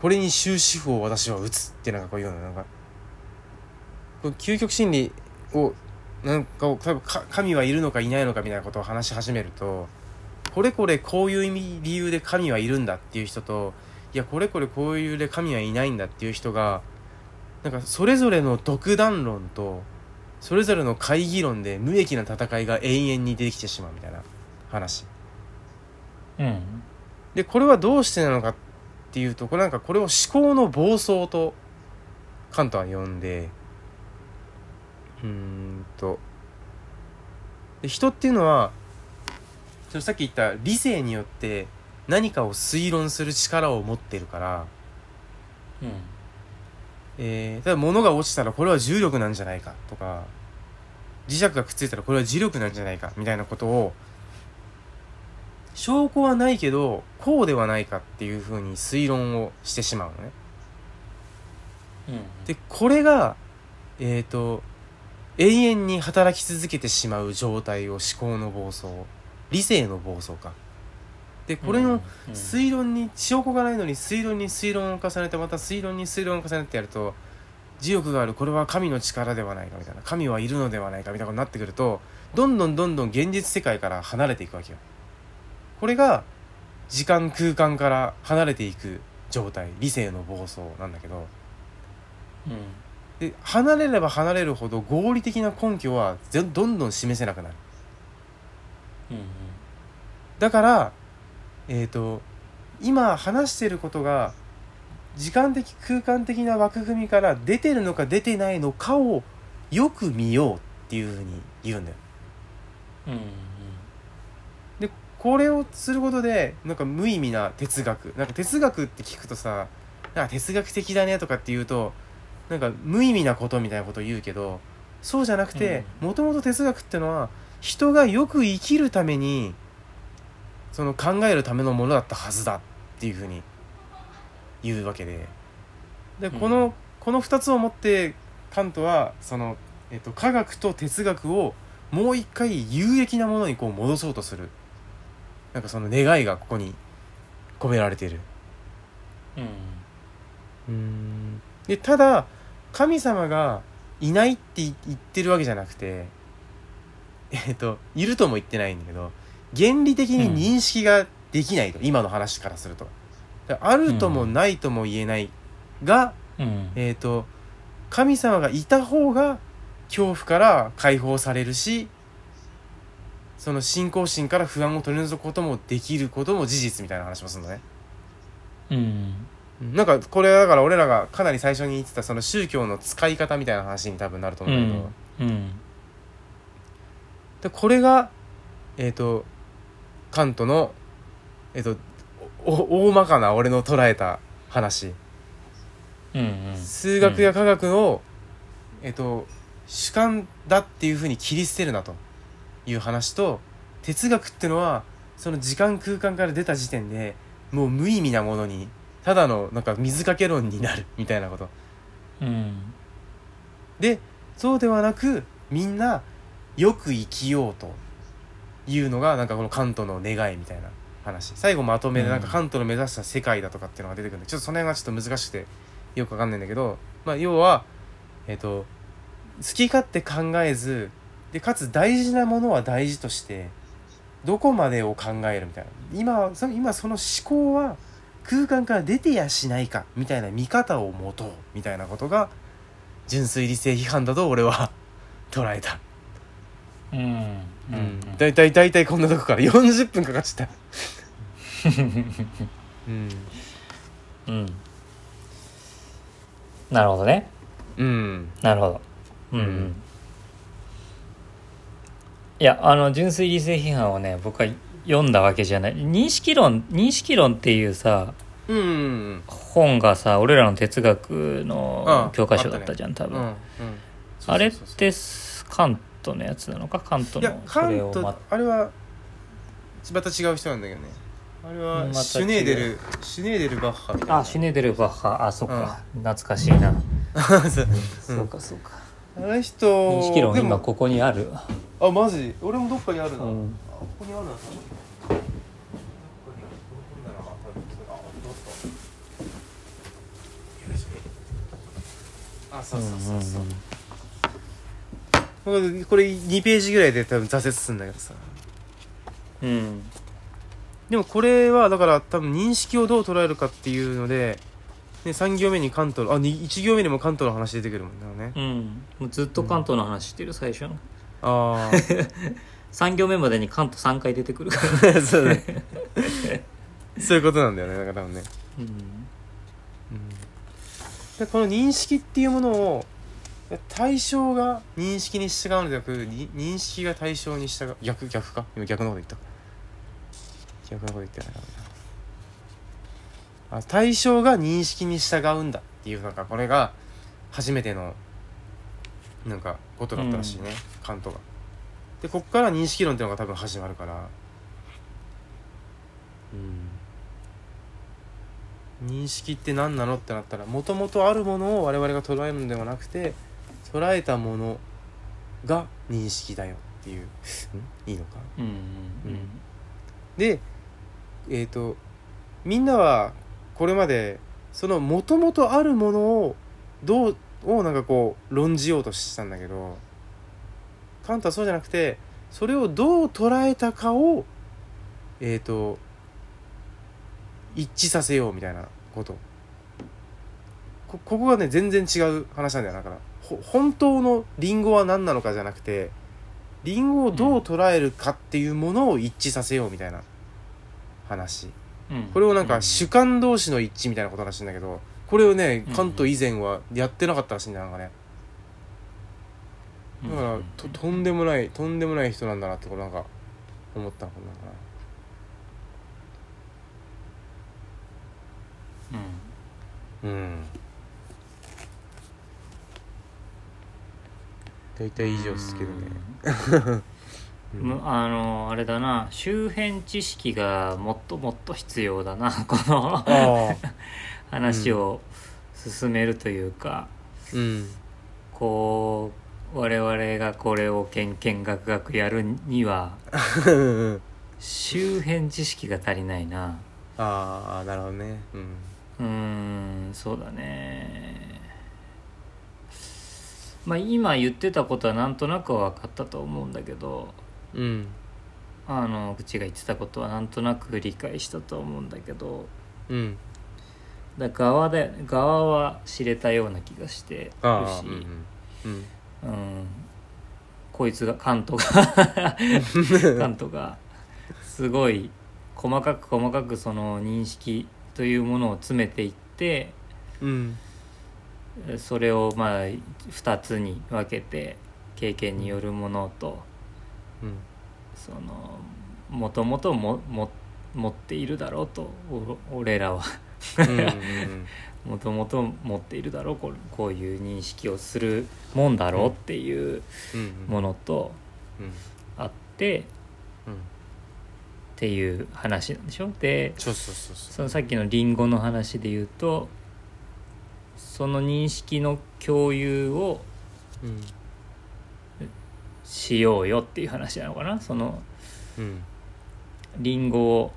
これに終止符を私は打つってなんかこういうのなんか。究極心理をなんかこう多分か神はいるのかいないのかみたいなことを話し始めるとこれこれこういう意味理由で神はいるんだっていう人といやこれこれこういう理由で神はいないんだっていう人がなんかそれぞれの独断論とそれぞれの会議論で無益な戦いが永遠に出てきてしまうみたいな話。うん。でこれはどうしてなのかっていうとこれなんかこれを思考の暴走とカントは呼んでうーんと。で人っていうのはそのさっき言った理性によって何かを推論する力を持ってるから、うん。えー、例えば物が落ちたらこれは重力なんじゃないかとか磁石がくっついたらこれは磁力なんじゃないかみたいなことを証拠はないけどこうではないかっていうふうに推論をしてしまうのね。うんでこれがえっ、と永遠に働き続けてしまう状態を思考の暴走理性の暴走か。でこれのうん推論に証拠がないのに推論に推論を重ねてまた推論に推論を重ねてやると磁力があるこれは神の力ではないかみたいな神はいるのではないかみたいなことになってくるとどんどんどんどん現実世界から離れていくわけよ。これが時間空間から離れていく状態理性の暴走なんだけどうんで離れれば離れるほど合理的な根拠はどんどん示せなくなる。うんだからえっ、と今話してることが時間的空間的な枠組みから出てるのか出てないのかをよく見ようっていうふうに言うんだよ。うんこれをすることでなんか無意味な哲学。なんか哲学って聞くとさなんか哲学的だねとかって言うとなんか無意味なことみたいなことを言うけどそうじゃなくてもともと哲学ってのは人がよく生きるためにその考えるためのものだったはずだっていうふうに言うわけで。でこの、うん。この2つをもってカントはその、えっと、科学と哲学をもう一回有益なものにこう戻そうとするなんかその願いがここに込められている。うん。うん。でただ神様がいないって言ってるわけじゃなくてえっといるとも言ってないんだけど原理的に認識ができないと、今の話からすると。あるともないとも言えないが、うん。えっ、と神様がいた方が恐怖から解放されるしその信仰心から不安を取り除くこともできることも事実みたいな話もするのね。うん。なんかこれはだから俺らがかなり最初に言ってたその宗教の使い方みたいな話に多分なるとう思うんだけど、ん。うん。でこれがえっ、とカントのえっ、とおお大まかな俺の捉えた話。うん数学や科学の、えっ、と主観だっていうふうに切り捨てるなという話と哲学ってのはその時間空間から出た時点でもう無意味なものにただのなんか水かけ論になるみたいなこと。うん。でそうではなくみんなよく生きようというのがなんかこのカントの願いみたいな話。最後まとめでうんなんかカントの目指した世界だとかっていうのが出てくるんでちょっとその辺はちょっと難しくてよくわかんないんだけどまあ要はえっ、と好き勝手考えずでかつ大事なものは大事としてどこまでを考えるみたいな。今その今その思考は空間から出てやしないかみたいな見方を持とうみたいなことが純粋理性批判だと俺は 捉えた、うんううん。ん、だいたいだいたいこんなとこか。ら40分かかっちゃった。うん。うん。なるほどね。うん。なるほど。うんううんんいやあの純粋理性批判をね僕は読んだわけじゃない。認識論認識論っていうさうんうん本がさ俺らの哲学あのあ教科書だったじゃん多分、うんうん。あれってカントのやつなのか？カントいやのカントそれをまあれはまた違う人なんだけどね。あれはシュネーデルシュネーデルバッハみたいな。あシュネーデルバッハ。あそっか、懐かしいな、そう。かそうか。あの人認識論今ここにあるあマジ？俺もどっかにあるな、うん。あここにあるなあそうそうそうそう、これこれ2ページぐらいで多分挫折するんだけどさ。うん。でもこれはだから多分認識をどう捉えるかっていうので、ね、3行目に関東のあに1行目にも関東の話出てくるもんだよね。うん。もうずっと関東の話してる？最初のあ3行目までに関東3回出てくるから。あ そうね。そういうことなんだよねだから多分ね、うん。でこの認識っていうものを対象が認識に従うのではなくに認識が対象に従う逆逆か？今逆のこと言った。逆のこと言ってないな。あ対象が認識に従うんだっていうなんかこれが初めてのなんかことだったらしいね、カントが。でこっから認識論っていうのが多分始まるから。うん。認識って何なのってなったらもともとあるものを我々が捉えるのではなくて捉えたものが認識だよっていう。ん？いいのか？うんうんでえっ、とみんなはこれまでそのもともとあるものをどうをなんかこう論じようとしたんだけどカントはそうじゃなくてそれをどう捉えたかをえっ、と一致させようみたいなこと。こここがね全然違う話なんだよだから。ほ本当のリンゴは何なのかじゃなくてリンゴをどう捉えるかっていうものを一致させようみたいな話。うん。これをなんか主観同士の一致みたいなことらしいんだけどこれをねうん。関東以前はやってなかったらしいんだよなんかね。だからととんでもないとんでもない人なんだなってこれなんか思ったのかな。うん。うん。大体以上ですけどね。うん。むあのあれだな周辺知識がもっともっと必要だなこの 話を進めるというか、うん。こう我々がこれをけんけんがくがくやるにはうん周辺知識が足りないな。ああなるほどね。うん。うーんそうだね。まあ今言ってたことはなんとなくは分かったと思うんだけどうん。あの口が言ってたことはなんとなく理解したと思うんだけどうんだ側で側は知れたような気がしてるし、うんうんうん。こいつがカントが カントがすごい細かく細かくその認識というものを詰めていってうん。それをまあ2つに分けて経験によるものとうん。そのもともともも持っているだろうとお俺らはもともと持っているだろうこうこういう認識をするもんだろうっていううんものとうん。あってっうん。ていう話なんでしょ？でそのさっきのリンゴの話で言うとその認識の共有をしようよっていう話なのかな？そのうん。リンゴを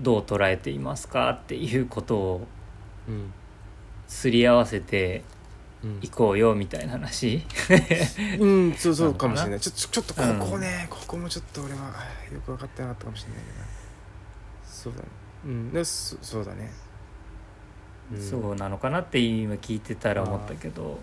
どう捉えていますかっていうことをうんすり合わせてうん。いこうよみたいな話。うんそうそうかもしれない。ちょちょっとここね、ここもちょっと俺はよく分かってなかったかもしれないけどそうだね。うん。でそそうだね、うん。そうなのかなって今聞いてたら思ったけど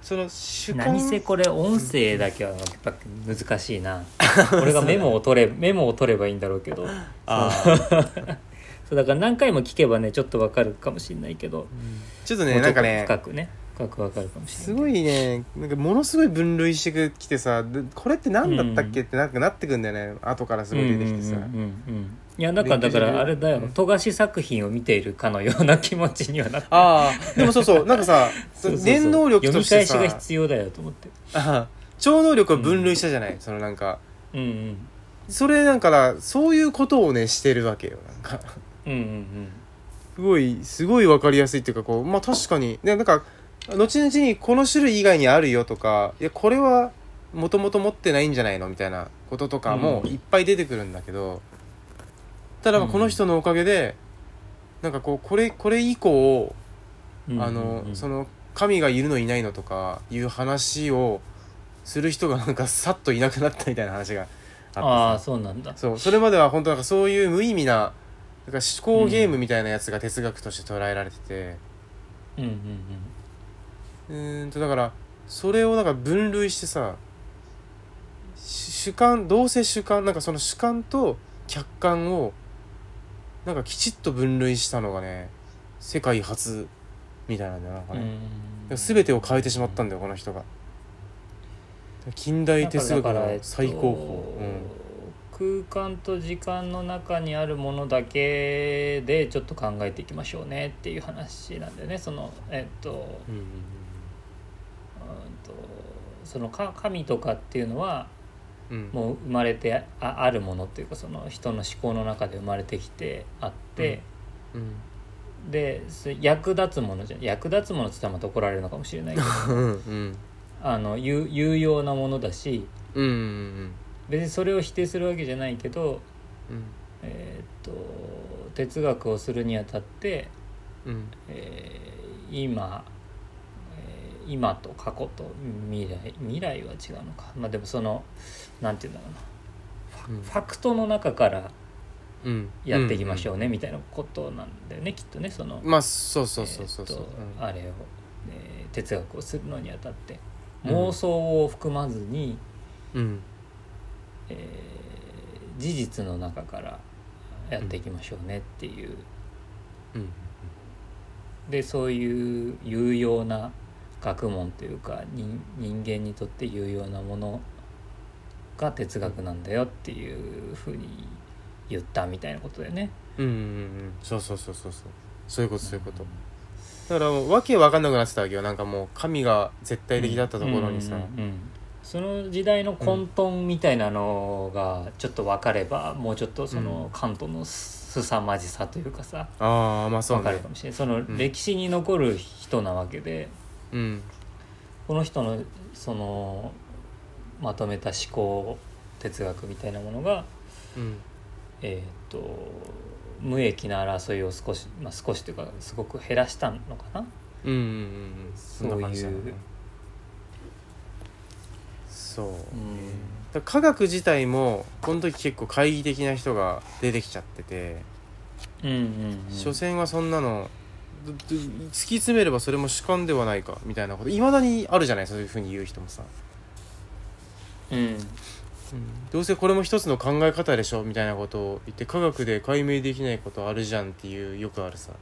その主観何せこれ音声だけはやっぱ難しいな。俺がメモを取れメモを取ればいいんだろうけど。あ そうだから何回も聞けばねちょっとわかるかもしれないけど。ちょっともうちょっとねなんかね深くね深くわかるかもしれないすごいねなんかものすごい分類してきてさでこれって何だったっけってなんかなってくんだよね。後からすごい出てきてさ、うんうんうんうんいやだからだからあれだよ。うん。富樫作品を見ているかのような気持ちにはなってああでもそうそう。なんかさ念能力としてさ。読み返しが必要だよと思って。あ超能力を分類したじゃない、そのなんか。うんうん。それなんからそういうことをねしてるわけよなんか。うんうんすごいすごい分かりやすいっていうかこうまあ確かに。でなんか後々にこの種類以外にあるよとかいやこれはもともと持ってないんじゃないの？みたいなこととかもうん。いっぱい出てくるんだけど、ただまあこの人のおかげで、なんかこうこれこれ以降、あのその神がいるのいないのとかいう話をする人がなんかさっといなくなったみたいな話があってそうなんだ。そうそれまでは本当なんかそういう無意味ななんか思考ゲームみたいなやつが哲学として捉えられてて、うんうんうーんとだからそれをなんか分類してさし主観どうせ主観なんかその主観と客観をなんかきちっと分類したのがね世界初みたいなんだよなんかうん。ね、うん全てを変えてしまったんだよこの人が。近代哲学の最高峰、うん、空間と時間の中にあるものだけでちょっと考えていきましょうねっていう話なんだよね。そのえっとうんとそのか神とかっていうのはもう生まれてああるものっていうかその人の思考の中で生まれてきてあって、うん。でそ役立つものじゃ役立つものって言ったらまた怒られるのかもしれないけど。うんうん。あの有有用なものだしうんうん。別にそれを否定するわけじゃないけど、うん。えーっと哲学をするにあたって、うん。えー今、えー今と過去と未来未来は違うのか。まあでもそのなんて言うんだろうな。うん。ファクトの中からうん。やっていきましょうね、みたいなことなんだよねきっとねその、まあそうそうそうそうそう、あれを、えー哲学をするのにあたってうん。妄想を含まずに、うん。えー事実の中からやっていきましょうねっていう、うん。でそういう有用な学問というか人人間にとって有用なものが哲学なんだよっていうふうに言ったみたいなことだよね。うんうんうんそうそうそうそうそう。そういうことそういうこと。だからもうわけわかんなくなってたわけよ。なんかもう神が絶対的だったところにさ、うんうんうんその時代の混沌みたいなのがちょっと分かれば、もうちょっとそのカントのすさまじさというかさああまあそう分かねるかもしれない。そのん。歴史に残る人なわけで、うん。この人のそのまとめた思考哲学みたいなものがうん。えっ、と無益な争いを少し、まあ、少しというかすごく減らしたのかな？うんうんうんうん。そういう。そう、うん。科学自体もこの時結構懐疑的な人が出てきちゃってて、うんうんうん。所詮はそんなの突き詰めればそれも主観ではないかみたいなこといまだにあるじゃない？そういうふうに言う人もさ、うん。どうせこれも一つの考え方でしょみたいなことを言って科学で解明できないことあるじゃんっていうよくあるさ。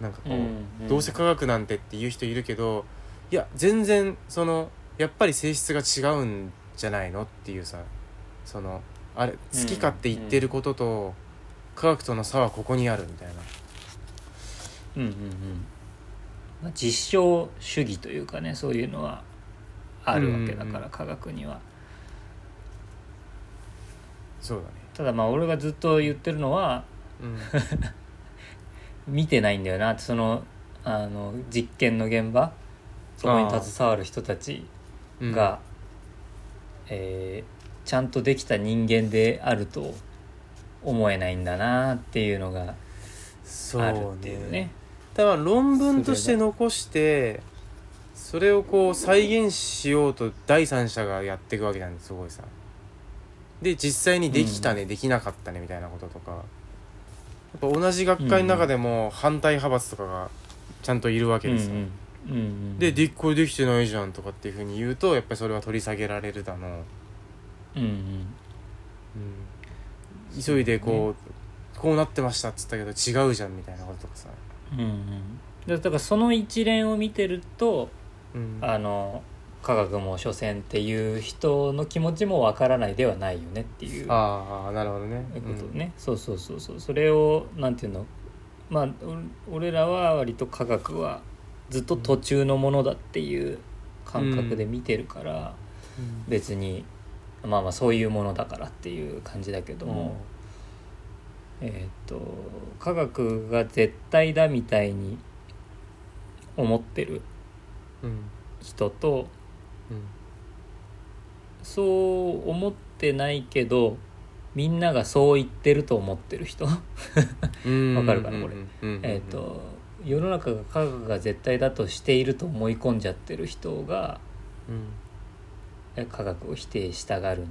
なんかこう、うんどうせ科学なんてって言う人いるけどいや全然そのやっぱり性質が違うんじゃないのっていうさそのあれ好き勝手言ってることと科学との差はここにあるみたいな。うんうんうん。まあ、実証主義というかねそういうのはあるわけだから、うんうん科学には。そうだね。ただまあ俺がずっと言ってるのはうん。見てないんだよなそのあの実験の現場そこに携わる人たちうん。が、えーちゃんとできた人間であると思えないんだなっていうのがあるっていうね。だから論文として残してそれをこう再現しようと第三者がやっていくわけなんですすごいさ。で実際にできたね、できなかったねみたいなこととか。やっぱ同じ学会の中でも反対派閥とかがちゃんといるわけですよ、うんうん。うんうんででこれできてないじゃんとかっていうふうに言うとやっぱりそれは取り下げられるだの、うんうん。うん、急いでこうこうなってましたっつったけど違うじゃんみたいなこととかさ、うんうん。だからその一連を見てるとうん、あの科学も所詮っていう人の気持ちもわからないではないよねっていう。ああなるほどね。ことね、そうそうそうそう。それをなんていうの。まあお俺らは割と科学はずっと途中のものだっていう感覚で見てるから、うん。別にまあまあそういうものだからっていう感じだけども、えっ、と科学が絶対だみたいに思ってるうん人とうん。そう思ってないけどみんながそう言ってると思ってる人。うん。わかるかなこれ。うんうんうんえっと世の中が科学が絶対だとしていると思い込んじゃってる人がうん。え科学を否定したがるん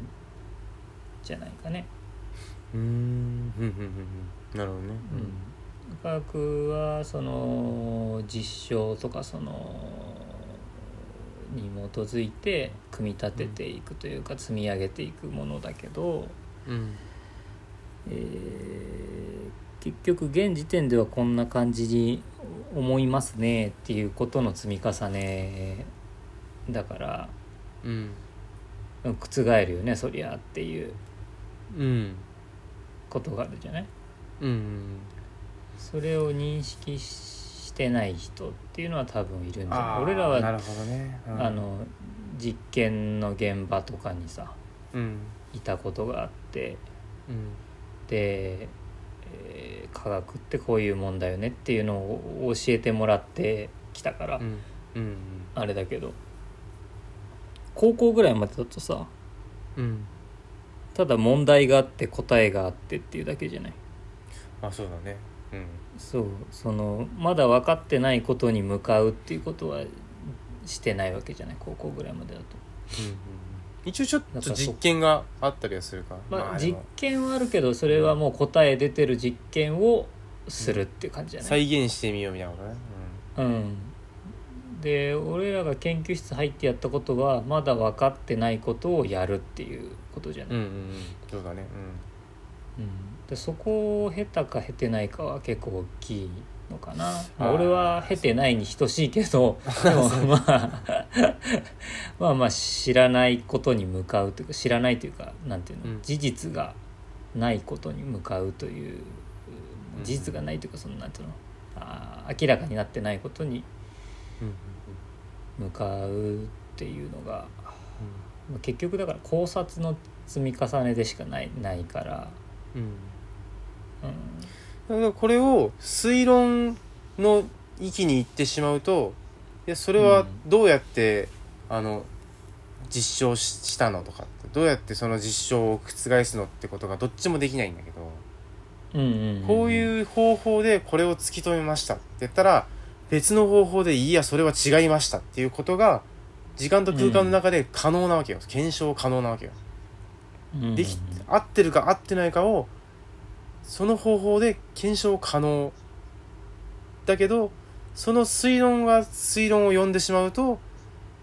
じゃないかね。うん。うんうんうんうん。なるほどね。うん、科学はその実証とかそのに基づいて組み立てていくというか積み上げていくものだけど、うん。えー結局現時点ではこんな感じに思いますねっていうことの積み重ねだからうん。うん覆るよねそりゃっていううん。ことがあるじゃない？うん。それを認識してない人っていうのは多分いるんじゃない？あー俺らはなるほどね。うん。あの実験の現場とかにさうん。いたことがあって。うん。で、えー科学ってこういうもんだよねっていうのを教えてもらってきたから、うん。うんあれだけど高校ぐらいまでだとさうん。ただ問題があって答えがあってっていうだけじゃない？あそうだね。うんそうそのまだ分かってないことに向かうっていうことはしてないわけじゃない？高校ぐらいまでだと。うんうん一応ちょっと実験があったりはするか？まあ、実でも。験はあるけどそれはもう答え出てる実験をするっていう感じじゃない、再現してみようみたいなことね。うん、で俺らが研究室入ってやったことはまだ分かってないことをやるっていうことじゃない、うんうんうん。うんそうだね。うんでそこを経たか経てないかは結構大きいのかな、まあ、俺は経てないに等しいけど でも まあまあまあ知らないことに向かうというか知らないというかなんていうの、うん。事実がないことに向かうといううん事実がないというかそのなんていうのあー明らかになってないことにうんうん向かうっていうのがまあ結局だから考察の積み重ねでしかないないから、うんうん。うん、だからこれを推論の域に行ってしまうといやそれはどうやって、あの実証ししたのとかどうやってその実証を覆すのってことがどっちもできないんだけど、うんうんうんこういう方法でこれを突き止めましたって言ったら別の方法でいいやそれは違いましたっていうことが時間と空間の中で可能なわけよ、検証可能なわけよ。うん。でき合ってるか合ってないかをその方法で検証可能。だけどその推論が推論を読んでしまうと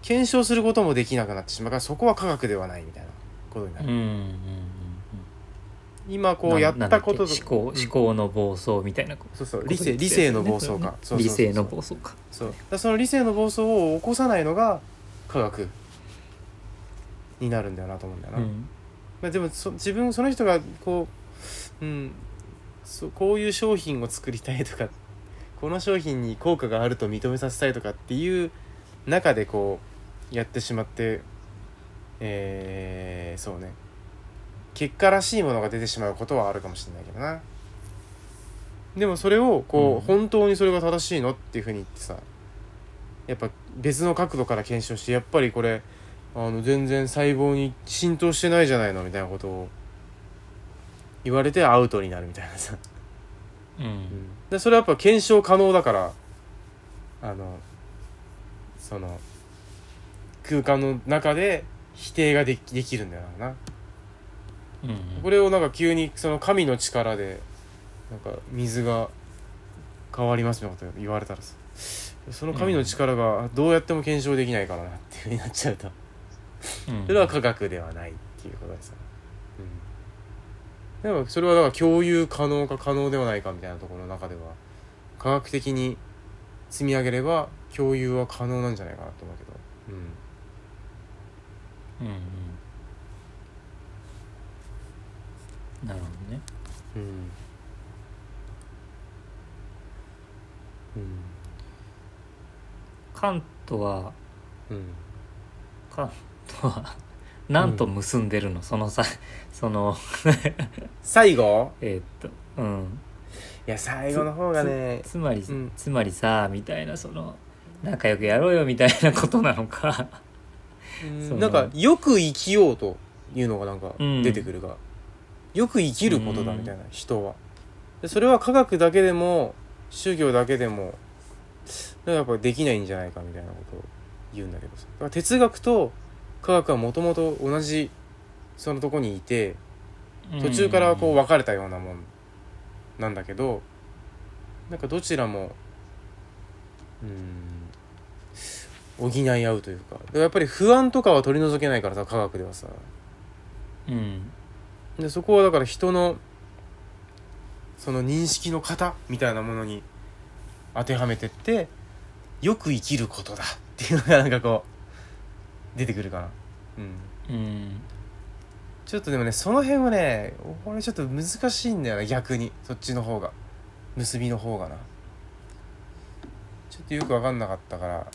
検証することもできなくなってしまう。からそこは科学ではないみたいなことになる、うんうんうんうん今こうやったこと思考うん。思考の暴走みたいなこそうそう。と理性理性の暴走か。そう理性の暴走か。そう。だその理性の暴走を起こさないのが科学になるんだよなと思うんだよな、うん。まあ、でもそ自分その人がこう、うん、そうこういう商品を作りたいとか この商品に効果があると認めさせたいとかっていう中でこうやってしまってえー、そうね。結果らしいものが出てしまうことはあるかもしれないけどな。でもそれをこう、うん。本当にそれが正しいのっていうふうに言ってさやっぱ別の角度から検証してやっぱりこれあの全然細胞に浸透してないじゃないのみたいなことを言われてアウトになるみたいなさ、うん。でそれはやっぱ検証可能だからあのその空間の中で否定ができできるんだよな。うん。これをなんか急にその神の力でなんか水が変わりますみたいなこと言われたらさその神の力がどうやっても検証できないからなっていうふうになっちゃうと。うん。それは科学ではないっていうことですうん、でもそれはだから共有可能か可能ではないかみたいなところの中では科学的に積み上げれば共有は可能なんじゃないかなと思うけど、うん、うんうん。なるほどね。うん。うん。カントはうん。カントは何と結んでるの、そのさ その最後？えーっとうん。いや最後の方がねつまり、うん。つまりさみたいなその仲良くやろうよみたいなことなのか。そのなんかよく生きようというのがなんかうん。出てくるが、よく生きることだうんみたいな人は。でそれは科学だけでも宗教だけでもやっぱできないんじゃないかみたいなことを言うんだけどさ。だから哲学と科学はもともと同じそのとこにいて途中からこう分かれたようなもんなんだけどなんかどちらもうん補い合うというかやっぱり不安とかは取り除けないからさ科学ではさ。うん。でそこはだから人のその認識の型みたいなものに当てはめてってよく生きることだっていうのがなんかこう出てくるかな。うん。うん。ちょっとでもねその辺はね俺ちょっと難しいんだよな逆に。そっちの方が。結びの方がな。ちょっとよく分かんなかったから。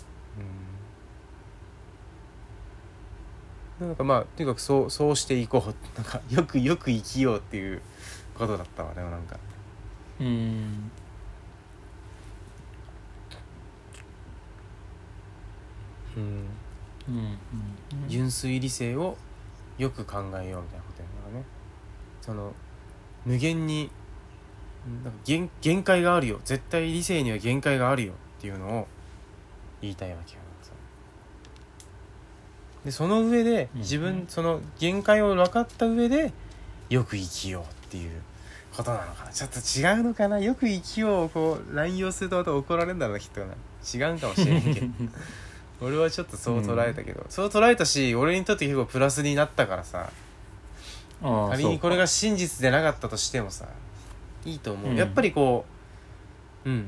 うん。なんかまあとにかくそうそうしていこう。なんか よくよく生きようっていうことだったわでもなんか。うんうんうん。うん純粋理性をよく考えようみたいなことやるのがね。その無限になんか限限界があるよ。絶対理性には限界があるよっていうのを言いたいわけよでその上でうん。自分、その限界を分かった上でよく生きようっていうことなのかな。ちょっと違うのかな。よく生きようをこう乱用するとまた怒られるんだろうなきっとな。違うかもしれんけど 俺はちょっとそう捉えたけど、そう捉えたし俺にとって結構プラスになったからさ。仮にこれがが真実でなかったとしてもさいいと思う、うん。やっぱりこううん。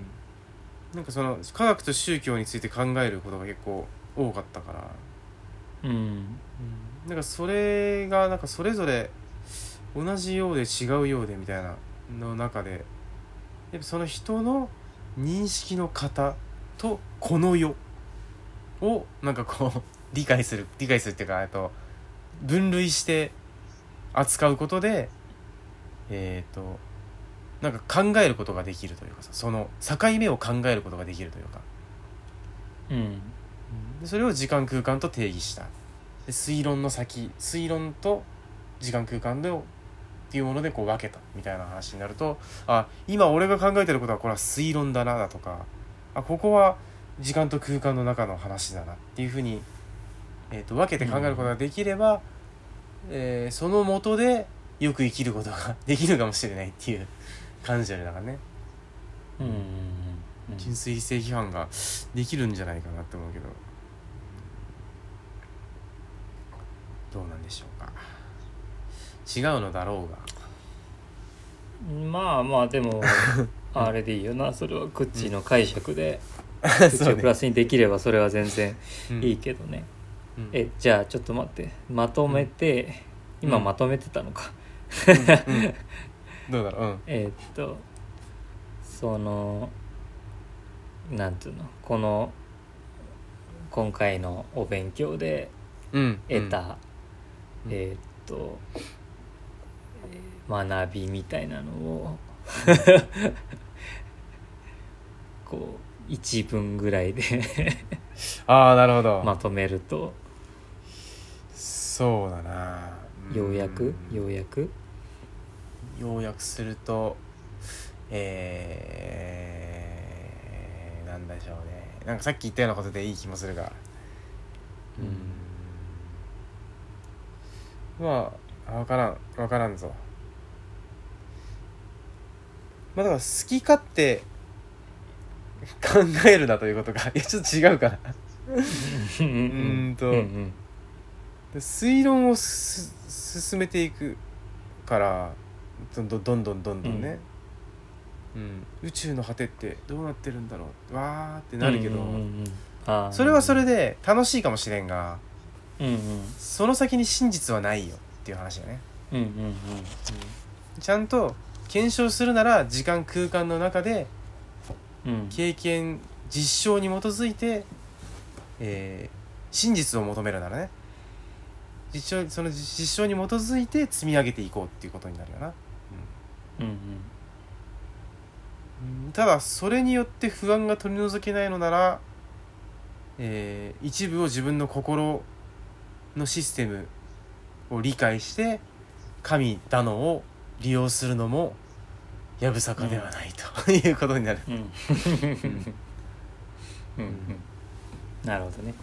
なんかその科学と宗教について考えることが結構多かったから、うん。なんかそれがなんかそれぞれ同じようで違うようでみたいなの中でやっぱその人の認識の型とこの世をなんかこう理解する理解するっていうかと分類して扱うことでえっ、となんか考えることができるというかさその境目を考えることができるというか。うん。でそれを時間空間と定義した。で推論の先推論と時間空間でっていうものでこう分けたみたいな話になるとあ今俺が考えてることはこれは推論だなだとかあここは時間と空間の中の話だなっていうふうに、えー、と分けて考えることができれば、えーそのもとでよく生きることができるかもしれないっていう感じだよねだからね。うんうん純粋理性批判ができるんじゃないかなって思うけど。どうなんでしょうか。違うのだろうが。うんまあまあでも あれでいいよな。それはクッチーの解釈でうね。ーをプラスにできればそれは全然うん。いいけどね、うん。えじゃあちょっと待って。まとめて、今うん。まとめてたのか、どうだろう。うん。えーっとそのなんていうの？この今回のお勉強でうん。得た、うん。えーっと、えー学びみたいなのを こう一文ぐらいで ああなるほど、まとめると。そうだな。ようやくん。ようやく要約するとえー、なんでしょうね。なんかさっき言ったようなことでいい気もするが。うん。まあ分からん分からんぞ。まあだから好き勝手考えるなということか いやちょっと違うかなうん。ーん。とうん。で推論をす進めていくからどんどんどんどんどんどんね、うん。宇宙の果てってどうなってるんだろう。わーってなるけど、うん。うん。うん。それはそれで楽しいかもしれんがうん。うん。その先に真実はないよっていう話だね、うん。うん。ちゃんと検証するなら時間空間の中でうん。うん経験実証に基づいて、えー真実を求めるならね。実証その実証に基づいて積み上げていこうっていうことになるよな、うん。うんただそれによって不安が取り除けないのなら、えー一部を自分の心のシステムを理解して神だのを利用するのもやぶさかではないと。いうことになる。うん。うん。うん。なるほどね。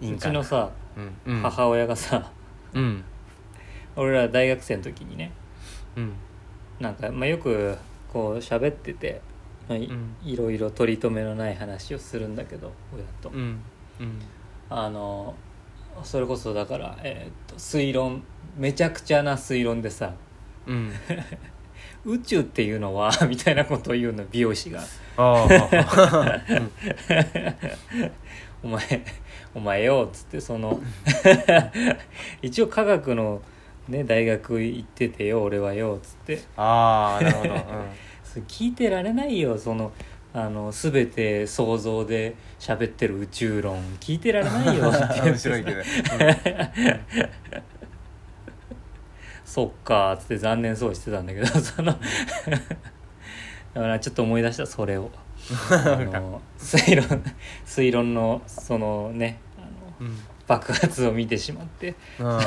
うん、うちのさうん。うん。母親がさうん。俺ら大学生の時にねうん。なんか、まあ、よくこう喋ってて、まあいうん。いろいろ取り留めのない話をするんだけど親と、うん。うん。あのそれこそだから、えーっと推論めちゃくちゃな推論でさうん。宇宙っていうのは みたいなことを言うの美容師が。ああ「お前お前よ」っつってその一応科学の、ね、大学行っててよ俺はよっつって。ああなるほど、うん。それ聞いてられないよそのあの全て想像で喋ってる宇宙論。聞いてられないよって面白いけど、そっかーっつって残念そうしてたんだけど そのだからちょっと思い出したそれを。あの 推論推論のそのねあのうん。爆発を見てしまって。ま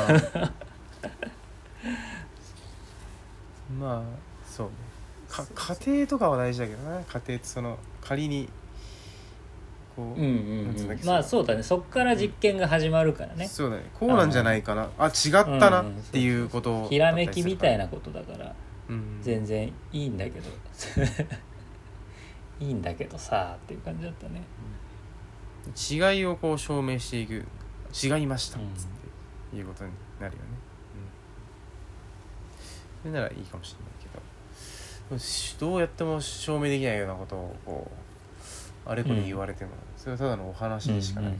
あそうね。か家庭とかは大事だけどな。家庭ってその仮にこう、うんうん、うん。まあそうだね。そっから実験が始まるからね。そうだね。こうなんじゃないかな。あ違ったなっていうことをひらめきみたいな、なことだからうん、全然いいんだけど。いいんだけどさっていう感じだったね。違いをこう証明していく。違いましたっっていうことになるよね、うん、それならいいかもしれないけど。どうやっても証明できないようなことをこうあれこれ言われても、それはただのお話にしかない。か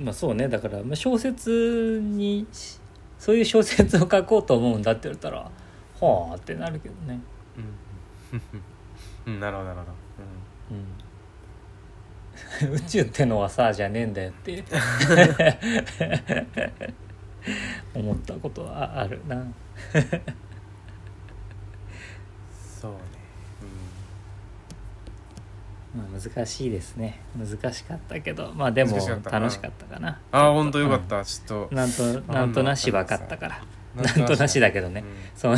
まあそうね。だからまあ小説にしそういう小説を書こうと思うんだって言われたらはあってなるけどね。ら、うん。うん、なるほどなるほど、うん。宇宙ってのはさじゃねえんだよって。思ったことはあるなうん、そうね、まあ難しいですね。難しかったけど。まあでも楽しかったかな。うん、ああ本当よかった、ちょっと。なんとなんとなし分かったから。ななんとなしだけどね。うん。その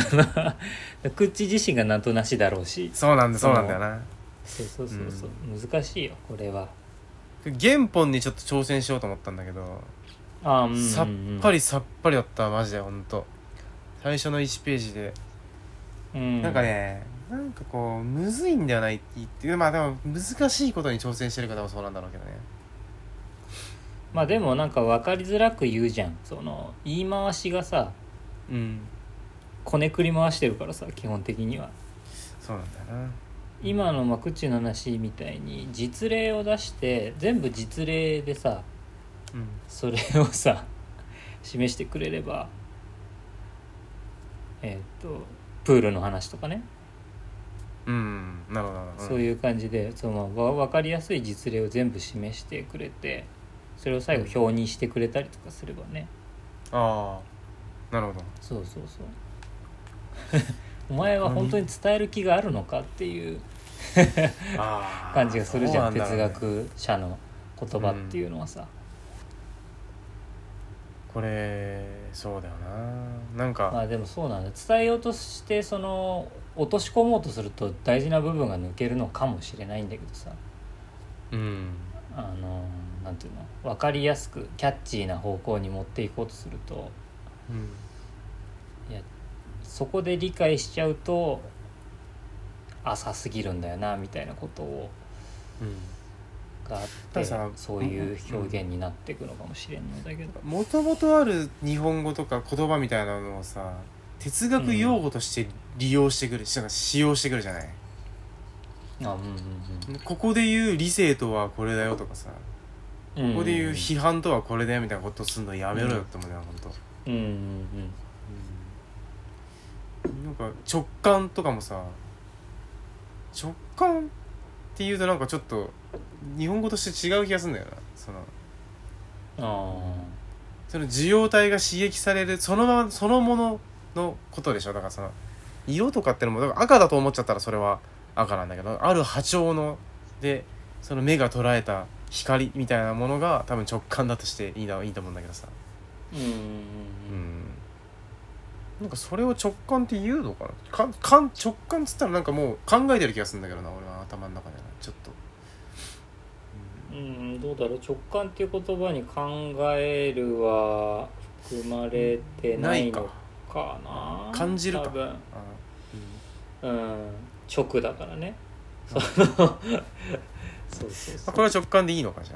クッチ自身がなんとなしだろうし。そうなんだそう。なんだよな。そうそうそうそう、難しいよこれは。原本にちょっと挑戦しようと思ったんだけど、あーうんうんうん。さっぱりさっぱりだったマジでほんと最初の1ページで、うん。なんかねなんかこうむずいんではないっていうまあでも難しいことに挑戦してる方もそうなんだろうけどね。まあでもなんか分かりづらく言うじゃん。その言い回しがさうん。こねくり回してるからさ基本的には。そうなんだよな。今のまあクッチの話みたいに実例を出して全部実例でさうん。それをさ示してくれればえーっとプールの話とかね、うん。なるほど。そういう感じでそのわ分かりやすい実例を全部示してくれてそれを最後表にしてくれたりとかすればね。ああなるほど。そうそうそう。お前は本当に伝える気があるのかっていう 感じがするじゃんね。学者の言葉っていうのはさ、これそうだよな。なんか、まあでもそうなんだ。伝えようとしてその落とし込もうとすると大事な部分が抜けるのかもしれないんだけどさ。うん。あのなんていうの？分かりやすくキャッチーな方向に持っていこうとすると。うん。いやそこで理解しちゃうと浅すぎるんだよなみたいなことを。うん。があってそういう表現になっていくのかもしれんのだけど、もともとある日本語とか言葉みたいなのをさ哲学用語として利用してくる、なんか使用してくるじゃない？あうんここで言う理性とはこれだよとかさ。うんうんここで言う批判とはこれだよみたいなことするのやめろよって思うね、ほんと、うん。うんうんうん、なんか直感とかもさ直感っていうとなんかちょっと日本語として違う気がするんだよな。そのあその受容体が刺激されるそのままそのもののことでしょ？だからその色とかってのもだから赤だと思っちゃったらそれは赤なんだけどある波長のでその目が捉えた光みたいなものが多分直感だとしていいないいと思うんだけどさ。うんなんかそれを直感って言うのかな？かかん直感っつったらなんかもう考えてる気がするんだけどな俺は頭の中では。ちょっと。うんうん。どうだろう？直感っていう言葉に考えるは含まれてないのかな。感じるか。多分。あうん。直だからね。その。そうそうそう。あこれは直感でいいのかじゃ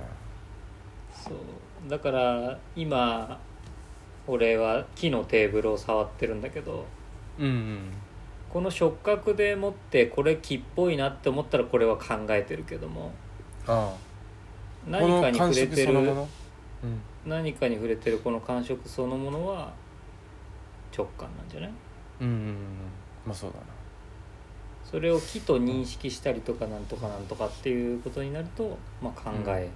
そう。だから今俺は木のテーブルを触ってるんだけどあうんうん。この触覚でもってこれ木っぽいなって思ったらこれは考えてるけども。ああ。何かに触れてる。の？うん。何かに触れてるこの感触そのものは直感なんじゃない？うんうんうんまあそうだな。それを木と認識したりとかなんとかなんとかっていうことになると、まあ、考え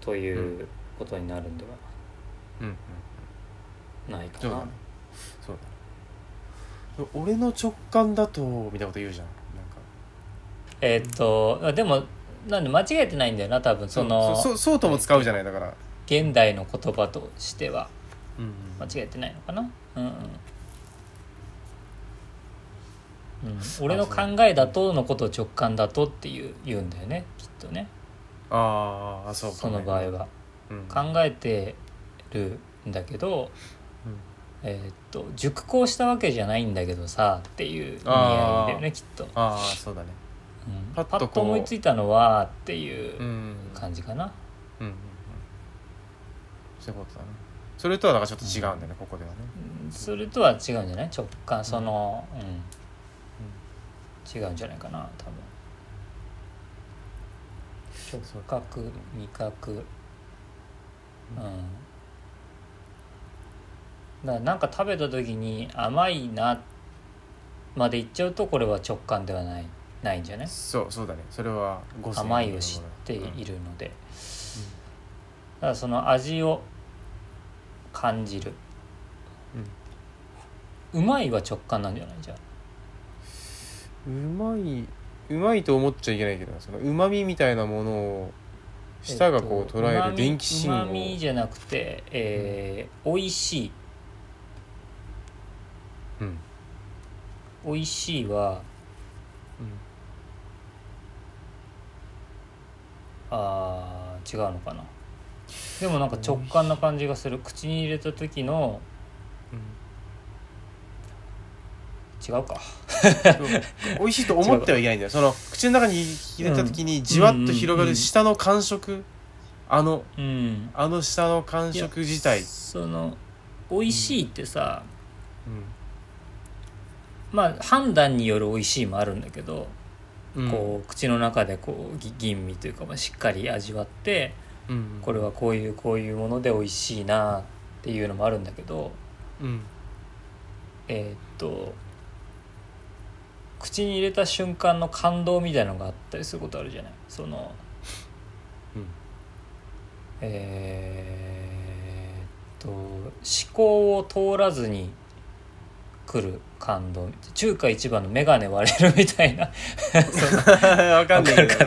ということになるんではうんうんないかな。そうだね。そうだね。俺の直感だとみたいなこと言うじゃん。なんか。えーっとあでもなんで間違えてないんだよな多分。そのそうそうそうとも使うじゃないだから。現代の言葉としては間違えてないのかな？うんうん、うん、俺の考えだとのことを直感だとっていう言うんだよねきっとね。ああそうかその場合は。うん。考えてるんだけど、えーっと熟考したわけじゃないんだけどさっていう意味合いだよねきっと、ああそうだね。うん。パッとこう。パッと思いついたのはっていううん。感じかな、うんうんうん。そういうことだねそれとはだからちょっと違うんだよねここではね。うんそれとは違うんじゃない？直感そのうん、違うんじゃないかな多分。直覚味覚うん。だなんか食べた時に甘いなまでいっちゃうとこれは直感ではないないんじゃない？そうそうだね。それは甘いを知っているので、だからその味を感じる、うまいは直感なんじゃない？じゃあ。うまいうまいと思っちゃいけないけどそのうまみみたいなものを舌がこう捉える電気信号。うまみじゃなくて、えー、美味しい。うん。美味しいはあー違うのかな？でもなんか直感な感じがする。口に入れた時の違うか。そう。美味しいと思ってはいけないんだよ。その口の中に入れた時にじわっと広がる舌の感触。あのうん。あの舌の感触自体。その美味しいってさ、うん。まあ判断による美味しいもあるんだけど、うん。こう口の中でこうぎ吟味というか、まあ、しっかり味わってうんこれはこういうこういうもので美味しいなっていうのもあるんだけどうん。えーっと口に入れた瞬間の感動みたいなのがあったりすることあるじゃない？そのうん。えーっと思考を通らずに来る感動。中華一番の眼鏡割れるみたいな。わかんないか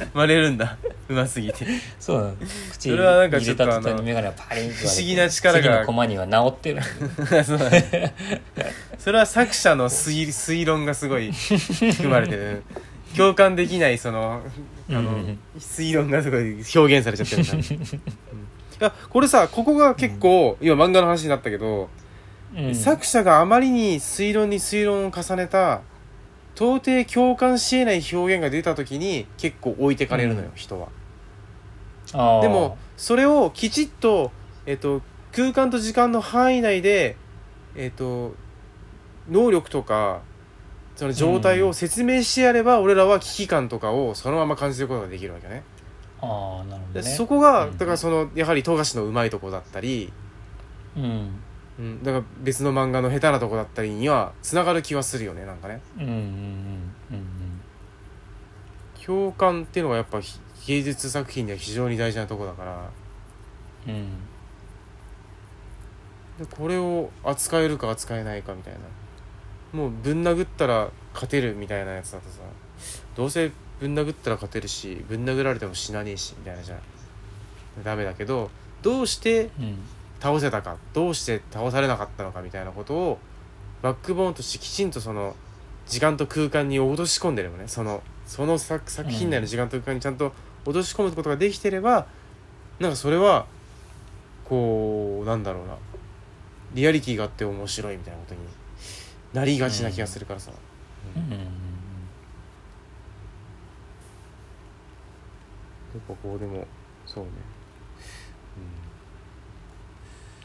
る割れるんだ。うますぎて。そうなの。口にそれはなんかちょっとあのた途端に眼鏡がパリンと不思議な力が。次のコマには治ってる。そうだね。それは作者の推推論がすごい含まれてる。共感できないそのあのうん。推論がすごい表現されちゃってるから、うん。いやこれさここが結構、今漫画の話になったけど、うん。作者があまりに推論に推論を重ねた到底共感しえない表現が出た時に結構置いてかれるのよ、うん。人は。でもそれをきちっと,、えっと空間と時間の範囲内で、えっと能力とかその状態を説明してやれば、俺らは危機感とかをそのまま感じることができるわけね。ああなるほどでねそこがうん。だからそのやはり富樫のうまいとこだったり、うんうん、だから別の漫画の下手なとこだったりにはつながる気はするよねなんかね。うんうんうんうん共感っていうのはやっぱひ芸術作品には非常に大事なとこだから。うん。うんでこれを扱えるか扱えないかみたいな。もうぶん殴ったら勝てるみたいなやつだとさどうせぶん殴ったら勝てるしぶん殴られても死なねえしみたいなじゃダメだけどどうしてうん倒せたかどうして倒されなかったのかみたいなことをバックボーンとしてきちんとその時間と空間に落とし込んでればね。そのその作作品内の時間と空間にちゃんと落とし込むことができてればなんかそれはこうなんだろうな。リアリティがあって面白いみたいなことになりがちな気がするからさ、うん。うん。やっぱこうでもそうね、うん、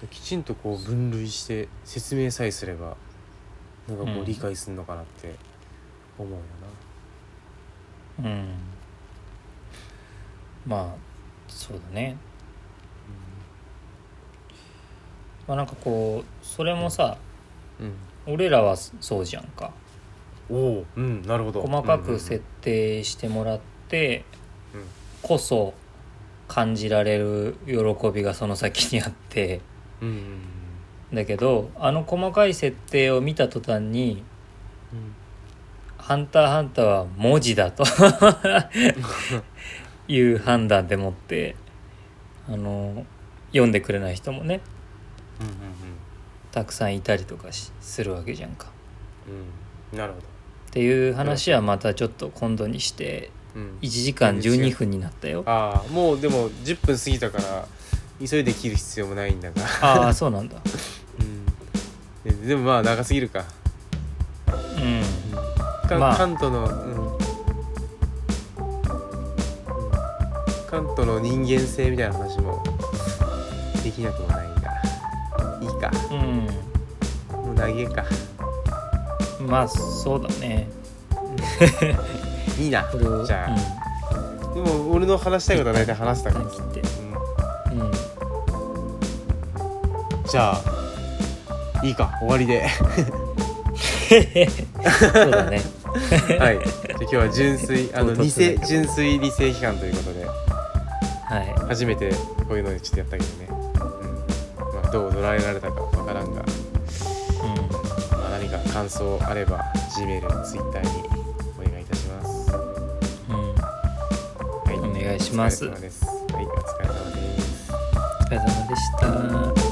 きちんとこう分類して説明さえすればなんかこううん理解するのかなって思うよな、うん。まあそうだね。まあなんかこうそれもさうん。俺らはそうじゃんか。おおうんなるほど。細かく設定してもらってうん。うん。こそ感じられる喜びがその先にあって。うんうんうんだけどあの細かい設定を見た途端にうん「ハンターハンター」は文字だと いう判断でもってあの読んでくれない人もねうんたくさんいたりとかしするわけじゃんか。うん。なるほど。っていう話はまたちょっと今度にしてうん。1時間12分になったよ。ああもうでも10分過ぎたから急いで切る必要もないんだが。ああそうなんだ。うん。ででもまあ長すぎるか。うん。カ,、まあ。カントの、うん。うん。カントの人間性みたいな話もできなくもないがいいか。もう長えか。うんまあそうだね。いいな。じゃあ、でも俺の話したいことは大体話したうん、から切って。うん。うんじゃあいいか終わりでそうだね。はいじゃあ今日は純粋 あの偽純粋理性批判ということではい。初めてこういうのちょっとやったけどね、うんまあ、どう捉えられたかわからんが、うまあ、何か感想あれば Gmail、Twitter にお願いいたします。ん。うん。はい、お願いします。はい、お疲れ様です。お疲れ様でした。